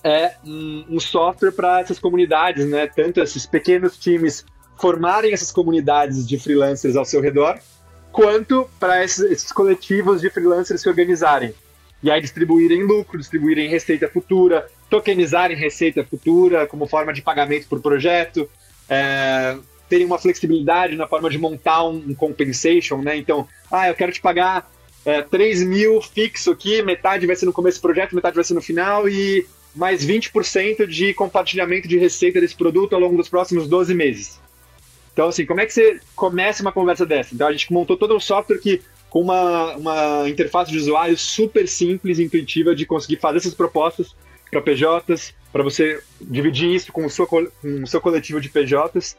é um, um software para essas comunidades, né? Tanto esses pequenos times formarem essas comunidades de freelancers ao seu redor, quanto para esses, coletivos de freelancers se organizarem. E aí distribuírem lucro, distribuírem receita futura, tokenizarem receita futura como forma de pagamento por projeto, é, terem uma flexibilidade na forma de montar um, um compensation, né? Então, ah, eu quero te pagar é, 3 mil fixo aqui, metade vai ser no começo do projeto, metade vai ser no final e mais 20% de compartilhamento de receita desse produto ao longo dos próximos 12 meses. Então, assim, como é que você começa uma conversa dessa? Então, a gente montou todo um software que com uma, uma interface de usuário super simples e intuitiva de conseguir fazer essas propostas para PJs, para você dividir isso com o seu, com o seu coletivo de PJs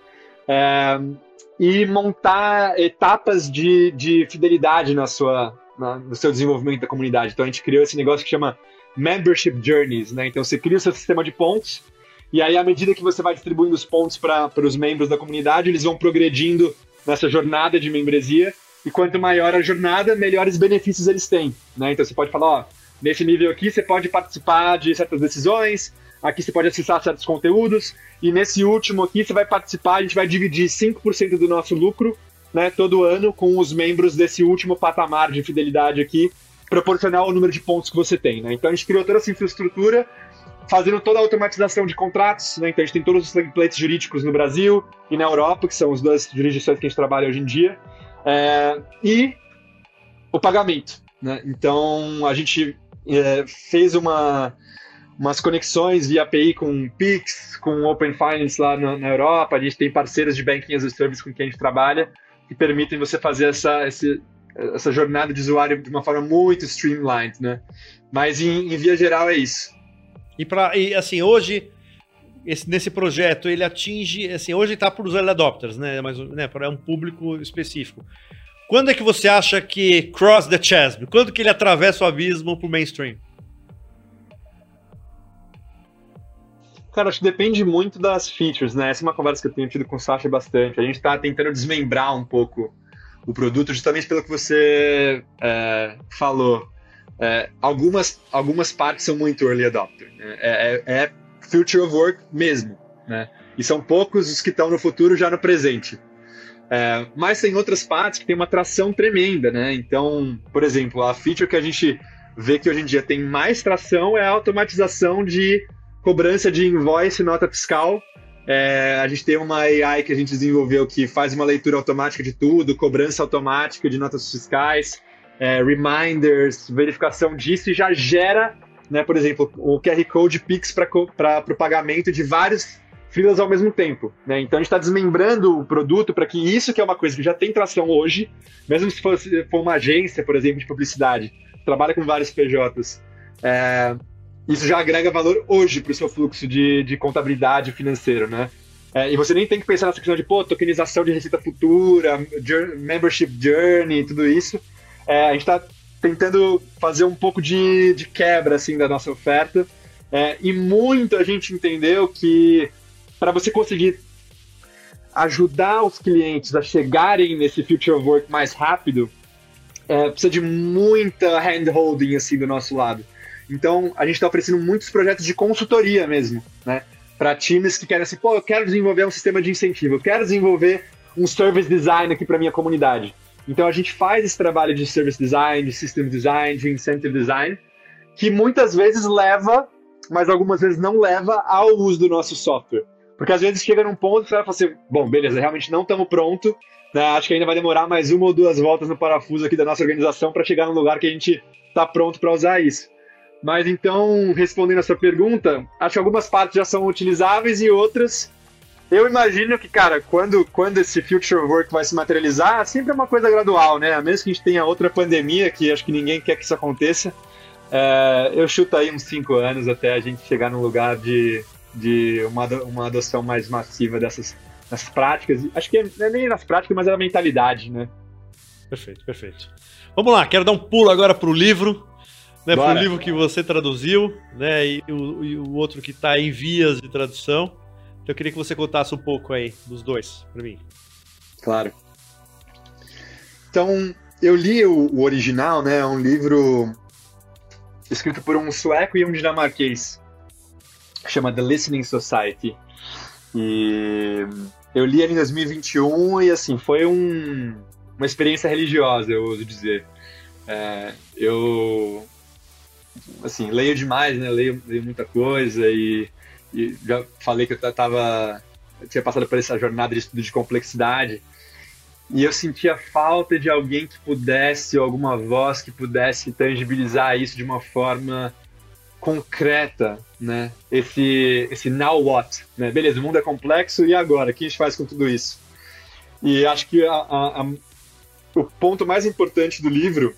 é, e montar etapas de, de fidelidade na sua, na, no seu desenvolvimento da comunidade. Então a gente criou esse negócio que chama Membership Journeys, né? Então você cria o seu sistema de pontos e aí à medida que você vai distribuindo os pontos para os membros da comunidade, eles vão progredindo nessa jornada de membresia e quanto maior a jornada, melhores benefícios eles têm, né? Então você pode falar, ó, Nesse nível aqui, você pode participar de certas decisões, aqui você pode acessar certos conteúdos, e nesse último aqui você vai participar, a gente vai dividir 5% do nosso lucro né, todo ano com os membros desse último patamar de fidelidade aqui, proporcional ao número de pontos que você tem. Né? Então a gente criou toda essa infraestrutura, fazendo toda a automatização de contratos, né? então a gente tem todos os templates jurídicos no Brasil e na Europa, que são as duas jurisdições que a gente trabalha hoje em dia, é, e o pagamento. Né? Então a gente é, fez uma, umas conexões via API com Pix, com Open Finance lá na, na, Europa. A gente tem parceiros de Banking as a Service com quem a gente trabalha que permitem você fazer essa, esse, essa jornada de usuário de uma forma muito streamlined, né? Mas em, em via geral é isso. E, pra, e assim, hoje, esse, nesse projeto, ele atinge, assim, hoje está para os early adopters, né? Mas né, para um público específico. Quando é que você acha que cross the chasm? Quando que ele atravessa o abismo para o mainstream? Cara, acho que depende muito das features, né? Essa é uma conversa que eu tenho tido com o Sasha bastante. A gente está tentando desmembrar um pouco o produto, justamente pelo que você é, falou. É, algumas, algumas partes são muito early adopter. Né? É, é, é future of work mesmo, né? E são poucos os que estão no futuro já no presente. É, mas tem outras partes que tem uma tração tremenda, né? Então, por exemplo, a feature que a gente vê que hoje em dia tem mais tração é a automatização de cobrança de invoice, nota fiscal. É, a gente tem uma AI que a gente desenvolveu que faz uma leitura automática de tudo, cobrança automática de notas fiscais, é, reminders, verificação disso e já gera, né, por exemplo, o QR Code Pix para o pagamento de vários filas ao mesmo tempo. Né? Então a gente está desmembrando o produto para que isso que é uma coisa que já tem tração hoje, mesmo se fosse for uma agência, por exemplo, de publicidade, trabalha com vários PJs, é, isso já agrega valor hoje para o seu fluxo de, de contabilidade financeiro, né? É, e você nem tem que pensar nessa questão de, pô, tokenização de receita futura, journey, membership journey, tudo isso. É, a gente está tentando fazer um pouco de, de quebra, assim, da nossa oferta. É, e muito a gente entendeu que para você conseguir ajudar os clientes a chegarem nesse future of work mais rápido, é, precisa de muita hand-holding, assim, do nosso lado. Então, a gente está oferecendo muitos projetos de consultoria mesmo, né? Para times que querem assim, pô, eu quero desenvolver um sistema de incentivo, eu quero desenvolver um service design aqui para minha comunidade. Então, a gente faz esse trabalho de service design, de system design, de incentive design, que muitas vezes leva, mas algumas vezes não leva ao uso do nosso software. Porque às vezes chega num ponto que você vai falar assim, bom, beleza, realmente não estamos pronto, né? acho que ainda vai demorar mais uma ou duas voltas no parafuso aqui da nossa organização para chegar num lugar que a gente está pronto para usar isso. Mas então, respondendo a sua pergunta, acho que algumas partes já são utilizáveis e outras. Eu imagino que, cara, quando, quando esse future work vai se materializar, sempre é uma coisa gradual, né? A menos que a gente tenha outra pandemia, que acho que ninguém quer que isso aconteça. É, eu chuto aí uns 5 anos até a gente chegar num lugar de, de uma, uma adoção mais massiva dessas, dessas práticas. Acho que não é nem nas práticas, mas é na mentalidade, né? Perfeito, perfeito. Vamos lá, quero dar um pulo agora para o livro né, para o livro que você traduziu, né, e o, e o outro que está em vias de tradução. Então eu queria que você contasse um pouco aí dos dois para mim. Claro. Então, eu li o, o original, né, é um livro escrito por um sueco e um dinamarquês, chama The Listening Society. E eu li ele em 2021 e assim, foi um, uma experiência religiosa, eu ouso dizer. É, eu assim, leio demais, né? Leio, leio muita coisa e, e já falei que eu tava eu tinha passado por essa jornada de estudo de complexidade e eu sentia falta de alguém que pudesse, ou alguma voz que pudesse tangibilizar isso de uma forma concreta, né? Esse, esse now what, né? Beleza, o mundo é complexo e agora? O que a gente faz com tudo isso? E acho que a, a, a, o ponto mais importante do livro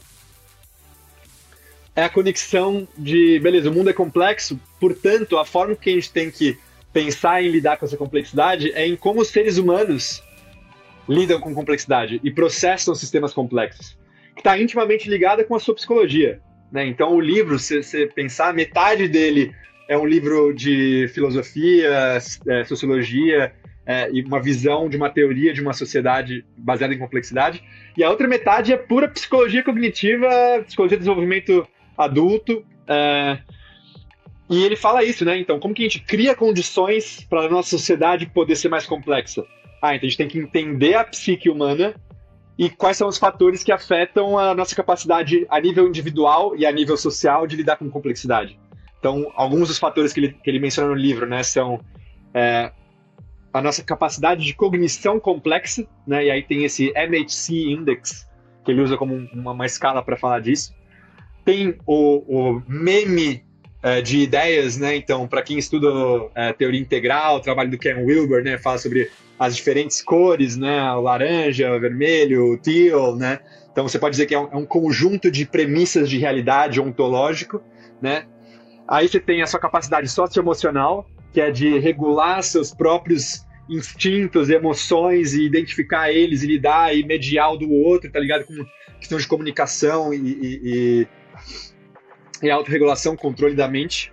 é a conexão de, beleza, o mundo é complexo, portanto, a forma que a gente tem que pensar em lidar com essa complexidade é em como os seres humanos lidam com complexidade e processam sistemas complexos, que está intimamente ligada com a sua psicologia. Né? Então, o livro, se você pensar, metade dele é um livro de filosofia, é, sociologia é, e uma visão de uma teoria de uma sociedade baseada em complexidade, e a outra metade é pura psicologia cognitiva, psicologia de desenvolvimento adulto. É... E ele fala isso, né? Então, como que a gente cria condições para a nossa sociedade poder ser mais complexa? Ah, então a gente tem que entender a psique humana e quais são os fatores que afetam a nossa capacidade a nível individual e a nível social de lidar com complexidade. Então, alguns dos fatores que ele, que ele menciona no livro, né, são é, a nossa capacidade de cognição complexa, né, e aí tem esse MHC Index, que ele usa como uma, uma escala para falar disso tem o, o meme é, de ideias, né? Então, para quem estuda é, teoria integral, o trabalho do Ken Wilber, né? Fala sobre as diferentes cores, né? O laranja, o vermelho, o teal, né? Então, você pode dizer que é um, é um conjunto de premissas de realidade ontológico, né? Aí você tem a sua capacidade socioemocional, que é de regular seus próprios instintos, emoções e identificar eles e lidar e mediar o do outro, tá ligado? Com questão de comunicação e, e, e, e autorregulação, controle da mente.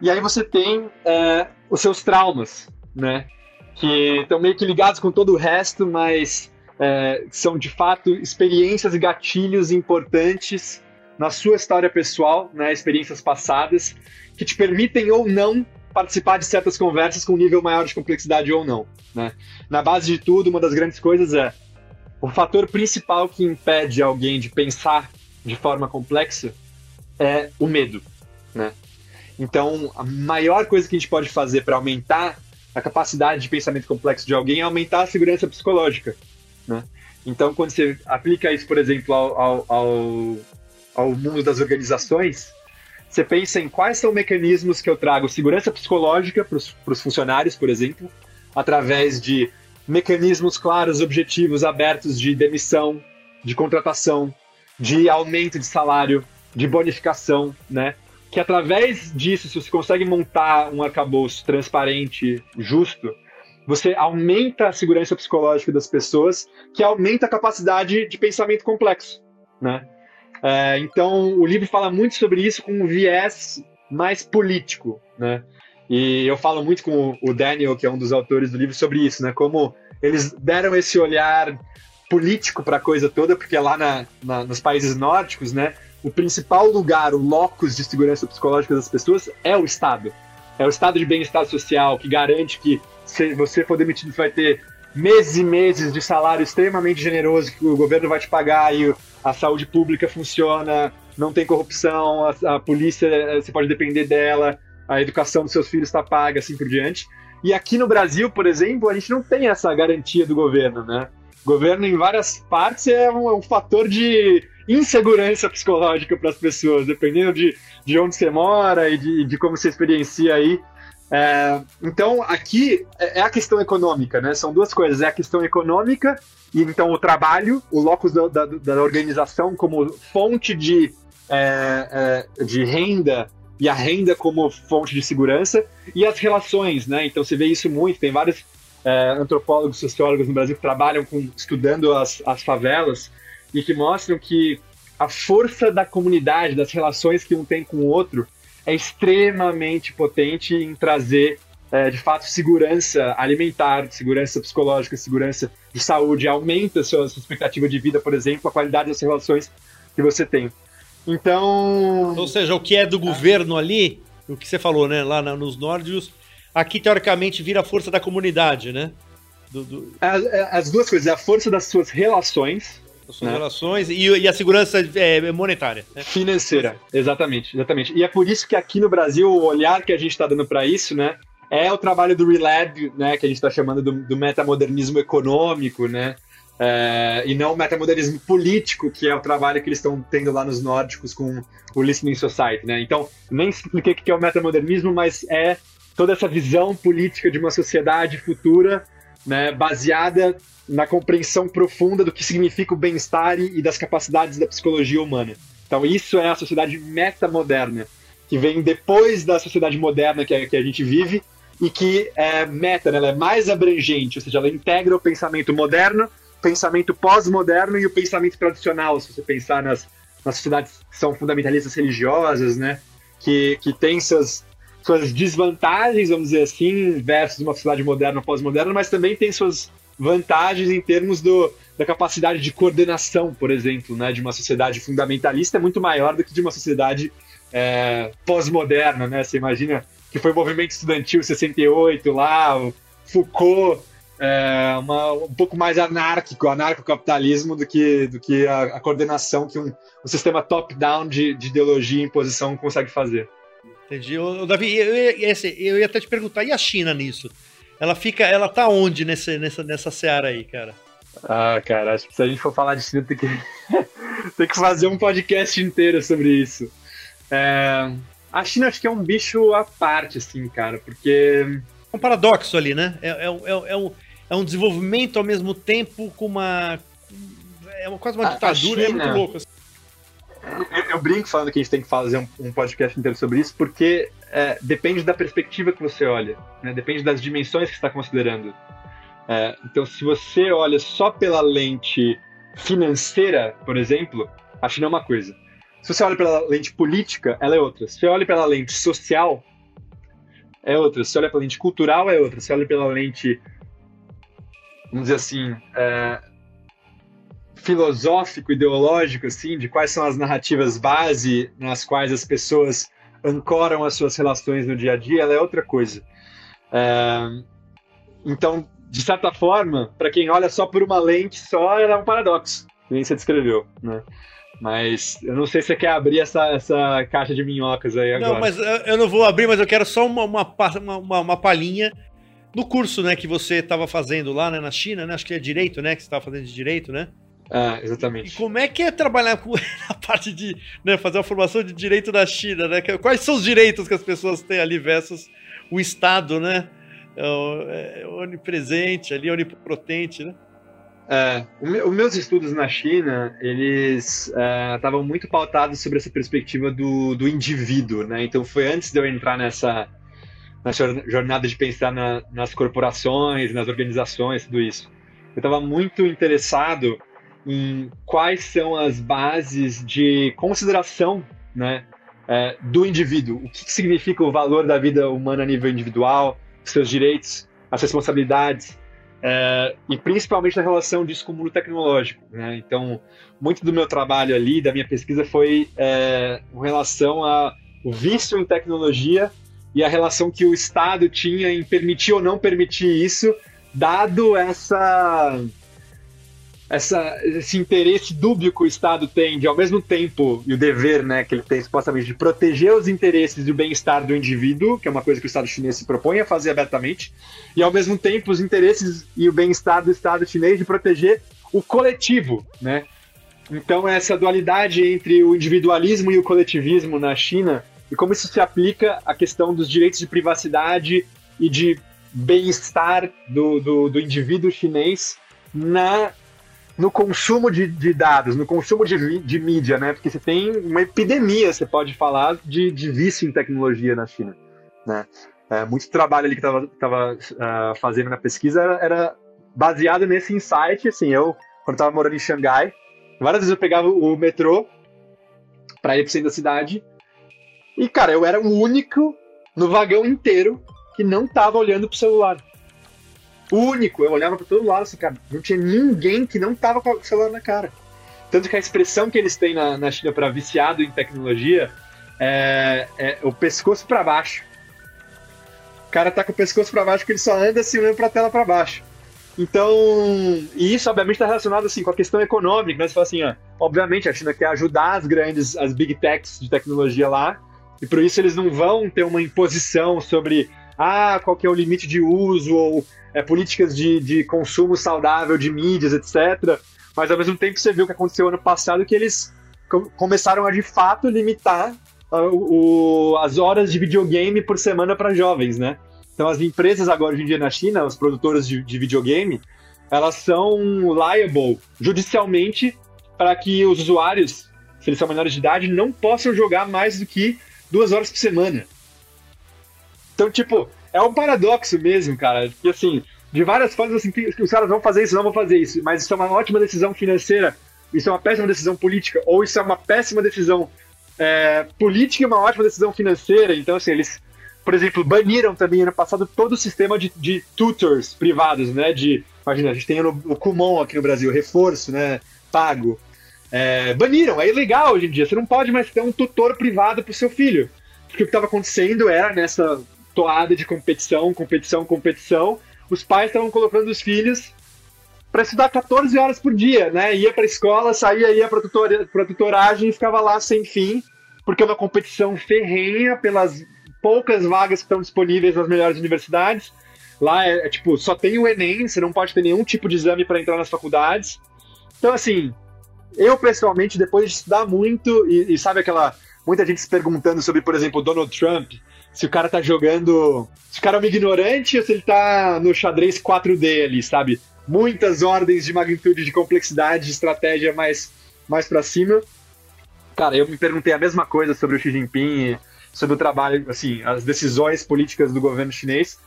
E aí você tem é, os seus traumas, né? Que estão meio que ligados com todo o resto, mas é, são de fato experiências e gatilhos importantes na sua história pessoal, né? Experiências passadas que te permitem ou não participar de certas conversas com um nível maior de complexidade ou não. Né? Na base de tudo, uma das grandes coisas é o fator principal que impede alguém de pensar de forma complexa é o medo. Né? Então, a maior coisa que a gente pode fazer para aumentar a capacidade de pensamento complexo de alguém é aumentar a segurança psicológica. Né? Então, quando você aplica isso, por exemplo, ao, ao, ao, mundo das organizações, você pensa em quais são mecanismos que eu trago segurança psicológica para os funcionários, por exemplo, através de mecanismos claros, objetivos, abertos de demissão, de contratação, de aumento de salário, de bonificação, né? Que através disso, se você consegue montar um arcabouço transparente, justo, você aumenta a segurança psicológica das pessoas, que aumenta a capacidade de pensamento complexo, né? É, então, o livro fala muito sobre isso com um viés mais político, né? E eu falo muito com o Daniel, que é um dos autores do livro, sobre isso, né? Como eles deram esse olhar político para a coisa toda, porque lá na, na, nos países nórdicos, né, o principal lugar, o locus de segurança psicológica das pessoas é o Estado. É o estado de bem-estar social que garante que se você for demitido, você vai ter meses e meses de salário extremamente generoso que o governo vai te pagar e a saúde pública funciona, não tem corrupção, a, a polícia, eh, você pode depender dela, a educação dos seus filhos está paga, assim por diante. E aqui no Brasil, por exemplo, a gente não tem essa garantia do governo, né? Governo, em várias partes, é um, é um fator de insegurança psicológica para as pessoas, dependendo de, de onde você mora e de, de como você experiencia aí. É, então, aqui é, é a questão econômica, né? São duas coisas. É a questão econômica e então o trabalho, o locus da, da, da organização como fonte de, é, é, de renda e a renda como fonte de segurança e as relações, né? Então você vê isso muito, tem vários é, antropólogos, sociólogos no Brasil que trabalham com, estudando as, as favelas e que mostram que a força da comunidade, das relações que um tem com o outro, é extremamente potente em trazer é, de fato, segurança alimentar, segurança psicológica, segurança de saúde, aumenta a sua, expectativa de vida, por exemplo, a qualidade das relações que você tem. Então. Ou seja, o que é do governo ali, o que você falou, né, lá nos nórdicos, aqui teoricamente vira a força da comunidade, né? Do, do... As, as, duas coisas, a força das suas relações. As suas né? relações e, e, a segurança é, monetária. Né? Financeira, exatamente, exatamente. E é por isso que aqui no Brasil o olhar que a gente está dando para isso, né? é o trabalho do Relab, né, que a gente está chamando do, do, metamodernismo econômico, né, é, e não o metamodernismo político, que é o trabalho que eles estão tendo lá nos nórdicos com o Listening Society, né. Então, nem expliquei o que é o metamodernismo, mas é toda essa visão política de uma sociedade futura, né, baseada na compreensão profunda do que significa o bem-estar e das capacidades da psicologia humana. Então, isso é a sociedade metamoderna, que vem depois da sociedade moderna que a, que a gente vive e que é meta, né? ela é mais abrangente, ou seja, ela integra o pensamento moderno, pensamento pós-moderno e o pensamento tradicional, se você pensar nas, nas sociedades que são fundamentalistas religiosas, né? que, que tem suas, suas desvantagens, vamos dizer assim, versus uma sociedade moderna pós-moderna, mas também tem suas vantagens em termos do, da capacidade de coordenação, por exemplo, né, de uma sociedade fundamentalista é muito maior do que de uma sociedade é, pós-moderna, né? Você imagina que foi o movimento estudantil 68 lá, o Foucault, é, uma, um pouco mais anárquico, anarcocapitalismo do que, do que a, a coordenação que um, um sistema top-down de, de, ideologia e imposição consegue fazer. Entendi. Ô, Davi, eu, eu, eu, ia até te perguntar, e a China nisso? Ela fica, ela tá onde nesse, nessa, nessa seara aí, cara? Ah, cara, acho que se a gente for falar de China, tem que, tem que fazer um podcast inteiro sobre isso. É, a China acho que é um bicho à parte, assim, cara, porque. É um paradoxo ali, né? É, é, é, é, um, é um desenvolvimento ao mesmo tempo com uma. É uma, quase uma ditadura, China, é muito louco. Assim. Eu, eu, brinco falando que a gente tem que fazer um, um podcast inteiro sobre isso, porque é, depende da perspectiva que você olha, né? depende das dimensões que você está considerando. É, então, se você olha só pela lente financeira, por exemplo, a China é uma coisa. Se você olha pela lente política, ela é outra. Se você olha pela lente social, é outra. Se você olha pela lente cultural, é outra. Se você olha pela lente, vamos dizer assim, é, filosófico, ideológico, assim, de quais são as narrativas base nas quais as pessoas ancoram as suas relações no dia a dia, ela é outra coisa. É, então, de certa forma, para quem olha só por uma lente só, ela é um paradoxo, nem você descreveu, né? Mas eu não sei se você quer abrir essa, essa caixa de minhocas aí agora. Não, mas eu não vou abrir, mas eu quero só uma, uma, uma, uma palhinha no curso né, que você estava fazendo lá né, na China, né? Acho que é direito, né? Que você estava fazendo de direito, né? Ah, exatamente. E como é que é trabalhar com a parte de né, fazer a formação de direito na China, né? Quais são os direitos que as pessoas têm ali versus o Estado, né? é, é onipresente ali, onipotente, né? É, os meus estudos na China, eles estavam é, muito pautados sobre essa perspectiva do, do indivíduo, né? Então foi antes de eu entrar nessa, nessa jornada de pensar na, nas corporações, nas organizações, tudo isso. Eu estava muito interessado em quais são as bases de consideração, né, é, do indivíduo. O que, que significa o valor da vida humana a nível individual? seus direitos, as responsabilidades, é, e principalmente na relação disso com o mundo tecnológico. Né? Então, muito do meu trabalho ali, da minha pesquisa, foi é, com relação ao vício em tecnologia e a relação que o Estado tinha em permitir ou não permitir isso, dado essa essa, esse interesse dúbio que o Estado tem de, ao mesmo tempo, e o dever né, que ele tem supostamente de proteger os interesses e o bem-estar do indivíduo, que é uma coisa que o Estado chinês se propõe a fazer abertamente, e ao mesmo tempo os interesses e o bem-estar do Estado chinês de proteger o coletivo, né? Então essa dualidade entre o individualismo e o coletivismo na China e como isso se aplica à questão dos direitos de privacidade e de bem-estar do, do, do indivíduo chinês na no consumo de, de, dados, no consumo de, de mídia, né? Porque você tem uma epidemia, você pode falar, de, de vício em tecnologia na China, né? É, muito trabalho ali que estava tava, uh, fazendo na pesquisa era, era, baseado nesse insight, assim, eu, quando estava morando em Xangai, várias vezes eu pegava o metrô para ir pro centro da cidade e, cara, eu era o único no vagão inteiro que não tava olhando pro celular único. Eu olhava para todo lado, assim, cara, não tinha ninguém que não tava com o celular na cara. Tanto que a expressão que eles têm na, na China para viciado em tecnologia é, é o pescoço para baixo. O cara tá com o pescoço para baixo porque ele só anda assim olhando pra tela para baixo. Então, e isso obviamente está relacionado assim com a questão econômica, né? Você fala assim, ó, obviamente a China quer ajudar as grandes, as big techs de tecnologia lá, e por isso eles não vão ter uma imposição sobre ah, qual que é o limite de uso ou é, políticas de, de consumo saudável de mídias, etc. Mas ao mesmo tempo você viu o que aconteceu ano passado, que eles começaram a de fato limitar uh, o, as horas de videogame por semana para jovens, né? Então as empresas agora hoje em dia na China, os produtores de, de videogame, elas são liable judicialmente para que os usuários, se eles são menores de idade, não possam jogar mais do que duas horas por semana. Então, tipo, é um paradoxo mesmo, cara. Porque, assim, de várias formas, assim, que os caras vão fazer isso, não vão fazer isso. Mas isso é uma ótima decisão financeira, isso é uma péssima decisão política, ou isso é uma péssima decisão é, política e uma ótima decisão financeira. Então, assim, eles, por exemplo, baniram também ano passado todo o sistema de, de tutors privados, né? De, imagina, a gente tem o, o Kumon aqui no Brasil, reforço, né? Pago. É, baniram, é ilegal hoje em dia. Você não pode mais ter um tutor privado para o seu filho. Porque o que estava acontecendo era nessa toada de competição, competição, competição. Os pais estavam colocando os filhos para estudar 14 horas por dia, né? Ia para escola, saía, ia para tutor, tutoragem e ficava lá sem fim, porque é uma competição ferrenha pelas poucas vagas que estão disponíveis nas melhores universidades. Lá é, é tipo, só tem o Enem, você não pode ter nenhum tipo de exame para entrar nas faculdades. Então, assim, eu pessoalmente, depois de estudar muito, e, e sabe aquela. Muita gente se perguntando sobre, por exemplo, Donald Trump, se o cara tá jogando. Se o cara é um ignorante ou se ele tá no xadrez 4D ali, sabe? Muitas ordens de magnitude, de complexidade, de estratégia mais, mais para cima. Cara, eu me perguntei a mesma coisa sobre o Xi Jinping, sobre o trabalho, assim, as decisões políticas do governo chinês.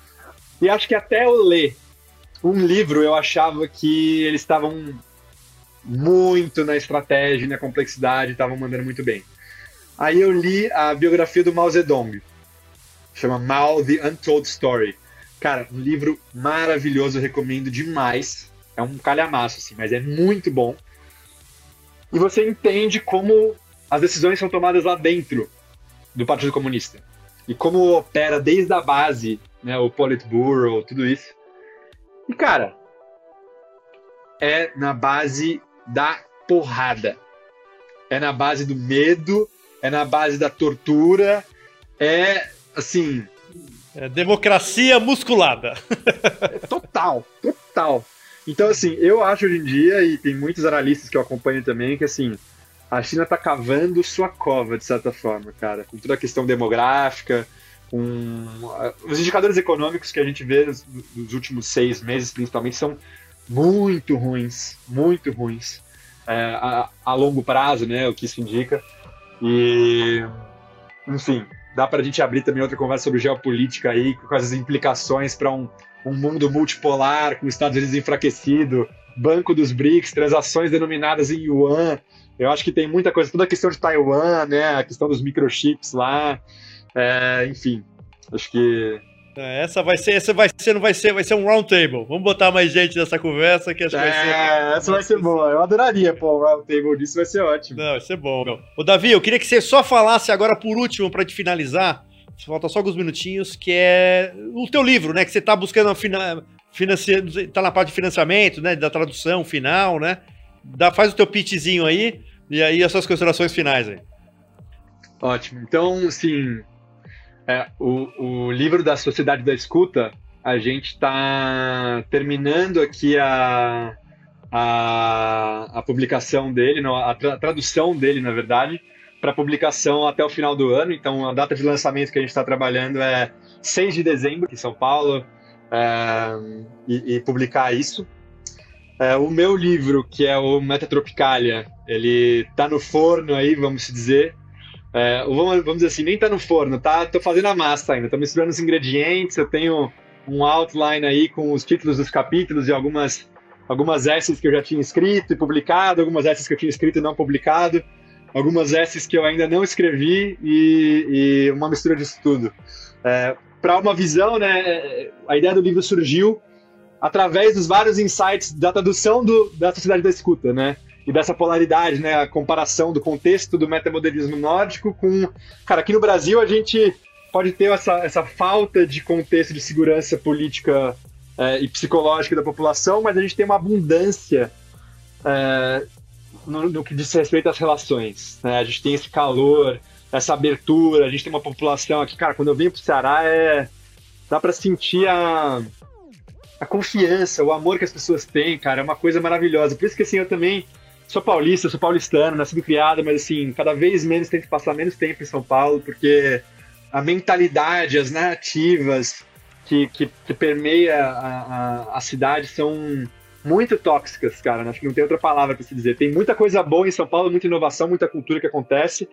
E acho que até eu ler um livro eu achava que eles estavam muito na estratégia, na complexidade, estavam mandando muito bem. Aí eu li a biografia do Mao Zedong, chama Mao The Untold Story. Cara, um livro maravilhoso, eu recomendo demais. É um calhamaço, assim, mas é muito bom. E você entende como as decisões são tomadas lá dentro do Partido Comunista. E como opera desde a base, né, o Politburo, tudo isso. E, cara, é na base da porrada. É na base do medo, é na base da tortura, é assim. É democracia musculada. Total, total. Então, assim, eu acho hoje em dia, e tem muitos analistas que eu acompanho também, que assim, a China está cavando sua cova, de certa forma, cara, com toda a questão demográfica, com os indicadores econômicos que a gente vê nos, nos últimos seis meses, principalmente, são muito ruins, muito ruins é, a, a, longo prazo, né, o que isso indica. E, enfim, dá para a gente abrir também outra conversa sobre geopolítica aí, com as implicações para um, um mundo multipolar, com os Estados Unidos enfraquecido, Banco dos BRICS, transações denominadas em yuan. Eu acho que tem muita coisa, toda a questão de Taiwan, né, a questão dos microchips lá, é, enfim, acho que essa vai ser, essa vai ser, não vai ser, vai ser um round table. Vamos botar mais gente nessa conversa que acho que é, vai ser. É, essa vai ser boa. Eu adoraria pô um round table disso, vai ser ótimo. Não, vai ser bom. Meu. Ô, Davi, eu queria que você só falasse agora por último para te finalizar. Falta só alguns minutinhos, que é o teu livro, né? Que você está buscando fina, financia, tá na parte de financiamento, né? Da tradução final, né? Dá, faz o teu pitchzinho aí e aí as suas considerações finais aí. Ótimo. Então, assim, é, o, o livro da Sociedade da Escuta, a gente está terminando aqui a, a, a publicação dele, não, a, tra, a tradução dele, na verdade, para publicação até o final do ano. Então, a data de lançamento que a gente está trabalhando é 6 de dezembro, em São Paulo, é, e, e, publicar isso. É, o meu livro, que é o Metatropicalia, ele está no forno aí, vamos dizer, é, vamos, vamos dizer assim, nem tá no forno, tá? Tô fazendo a massa ainda, tô misturando os ingredientes, eu tenho um outline aí com os títulos dos capítulos e algumas, algumas essays que eu já tinha escrito e publicado, algumas essays que eu tinha escrito e não publicado, algumas essays que eu ainda não escrevi e, e uma mistura disso tudo. É, Para uma visão, né, a ideia do livro surgiu através dos vários insights da tradução do, da sociedade da escuta, né? E dessa polaridade, né? A comparação do contexto do metamodernismo nórdico com. Cara, aqui no Brasil a gente pode ter essa, essa falta de contexto de segurança política é, e psicológica da população, mas a gente tem uma abundância é, no, no, que diz respeito às relações. Né? A gente tem esse calor, essa abertura, a gente tem uma população aqui, cara, quando eu venho pro Ceará é. dá para sentir a. A confiança, o amor que as pessoas têm, cara, é uma coisa maravilhosa. Por isso que assim, eu também sou paulista, sou paulistano, nascido criado, mas assim, cada vez menos tento passar menos tempo em São Paulo, porque a mentalidade, as narrativas que, que, que permeia a, a, a, cidade são muito tóxicas, cara. Acho que não tem outra palavra para se dizer. Tem muita coisa boa em São Paulo, muita inovação, muita cultura que acontece,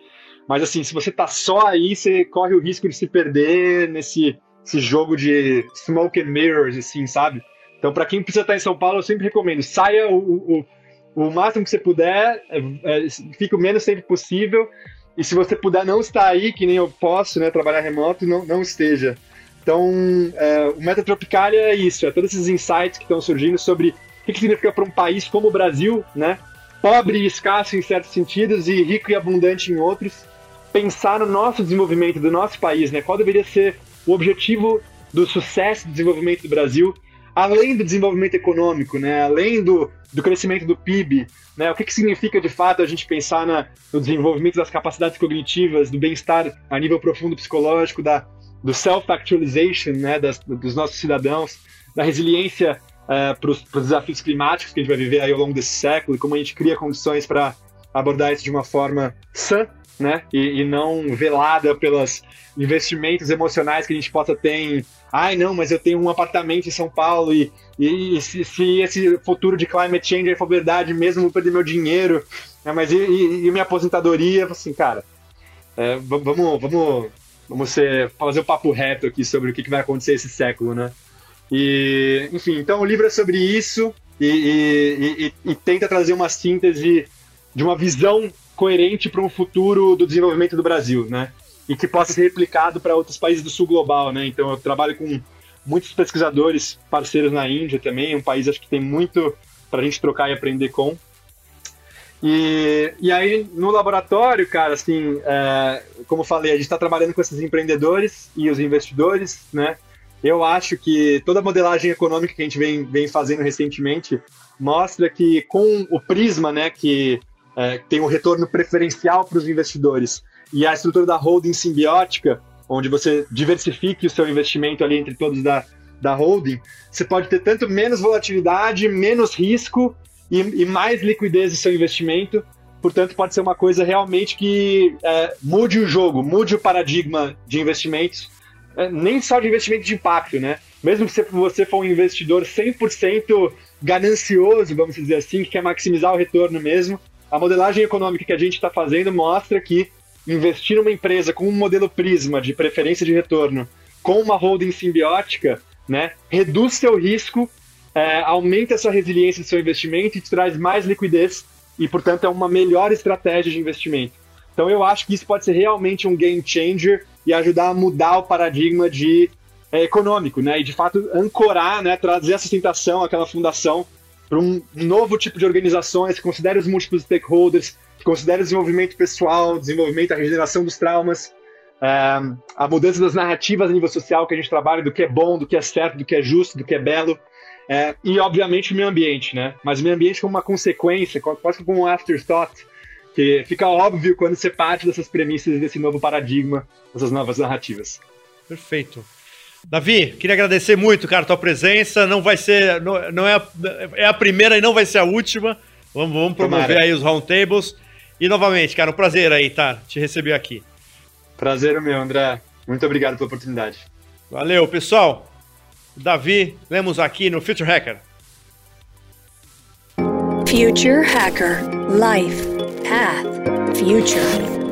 mas assim, se você tá só aí, você corre o risco de se perder nesse esse jogo de smoke and mirrors, assim, sabe? Então, para quem precisa estar em São Paulo, eu sempre recomendo, saia o, o o máximo que você puder, é, é, fica o menos tempo possível. E se você puder não estar aí, que nem eu posso, né, trabalhar remoto, não, não esteja. Então, é, o Meta Tropicalia é isso, é todos esses insights que estão surgindo sobre o que, que significa para um país como o Brasil, né, pobre e escasso em certos sentidos e rico e abundante em outros, pensar no nosso desenvolvimento do nosso país, né, qual deveria ser o objetivo do sucesso do desenvolvimento do Brasil, além do desenvolvimento econômico, né, além do, do crescimento do PIB, né? O que, que significa de fato a gente pensar na, no desenvolvimento das capacidades cognitivas, do bem-estar a nível profundo psicológico, da, do self-actualization, né? Das, dos nossos cidadãos, da resiliência uh, para os desafios climáticos que a gente vai viver aí ao longo desse século e como a gente cria condições para abordar isso de uma forma sã, né? E, e, não velada pelos investimentos emocionais que a gente possa ter em, ai não, mas eu tenho um apartamento em São Paulo e, e se, se, esse futuro de climate change for verdade, mesmo perder meu dinheiro, né? mas e, e, e, minha aposentadoria, assim, cara, é, vamos, vamos, vamos ser, fazer o um papo reto aqui sobre o que, que vai acontecer esse século, né? E, enfim, então o livro é sobre isso e, e, e, e tenta trazer uma síntese de uma visão coerente para um futuro do desenvolvimento do Brasil, né? E que possa ser replicado para outros países do sul global, né? Então eu trabalho com muitos pesquisadores parceiros na Índia também, um país acho que tem muito para a gente trocar e aprender com. E, e aí no laboratório, cara, assim, é, como falei, a gente está trabalhando com esses empreendedores e os investidores, né? Eu acho que toda a modelagem econômica que a gente vem, vem fazendo recentemente mostra que com o prisma, né, que é, tem um retorno preferencial para os investidores e a estrutura da holding simbiótica, onde você diversifique o seu investimento ali entre todos da, da holding, você pode ter tanto menos volatilidade, menos risco e, e mais liquidez do seu investimento. Portanto, pode ser uma coisa realmente que é, mude o jogo, mude o paradigma de investimentos é, nem só de investimento de impacto, né? Mesmo que você for um investidor 100% ganancioso, vamos dizer assim, que quer maximizar o retorno mesmo, a modelagem econômica que a gente está fazendo mostra que investir numa empresa com um modelo Prisma de preferência de retorno, com uma holding simbiótica, né, reduz seu risco, é, aumenta sua resiliência do seu investimento e te traz mais liquidez e, portanto, é uma melhor estratégia de investimento. Então, eu acho que isso pode ser realmente um game changer e ajudar a mudar o paradigma de é, econômico, né? E de fato ancorar, né? Trazer a sustentação, aquela fundação para um novo tipo de organizações que considere os múltiplos stakeholders, que considere o desenvolvimento pessoal, desenvolvimento, a regeneração dos traumas, é, a mudança das narrativas a nível social que a gente trabalha, do que é bom, do que é certo, do que é justo, do que é belo. É, e, obviamente, o meio ambiente, né? Mas o meio ambiente como uma consequência, quase como um afterthought, que fica óbvio quando você parte dessas premissas desse novo paradigma, dessas novas narrativas. Perfeito. Davi, queria agradecer muito, cara, a tua presença. Não vai ser, não, não é, a, é a primeira e não vai ser a última. Vamos, vamos promover Tomara. aí os roundtables. E novamente, cara, um prazer aí, tá? Te receber aqui. Prazer meu, André. Muito obrigado pela oportunidade. Valeu, pessoal. Davi, lemos aqui no Future Hacker. Future Hacker Life Path Future.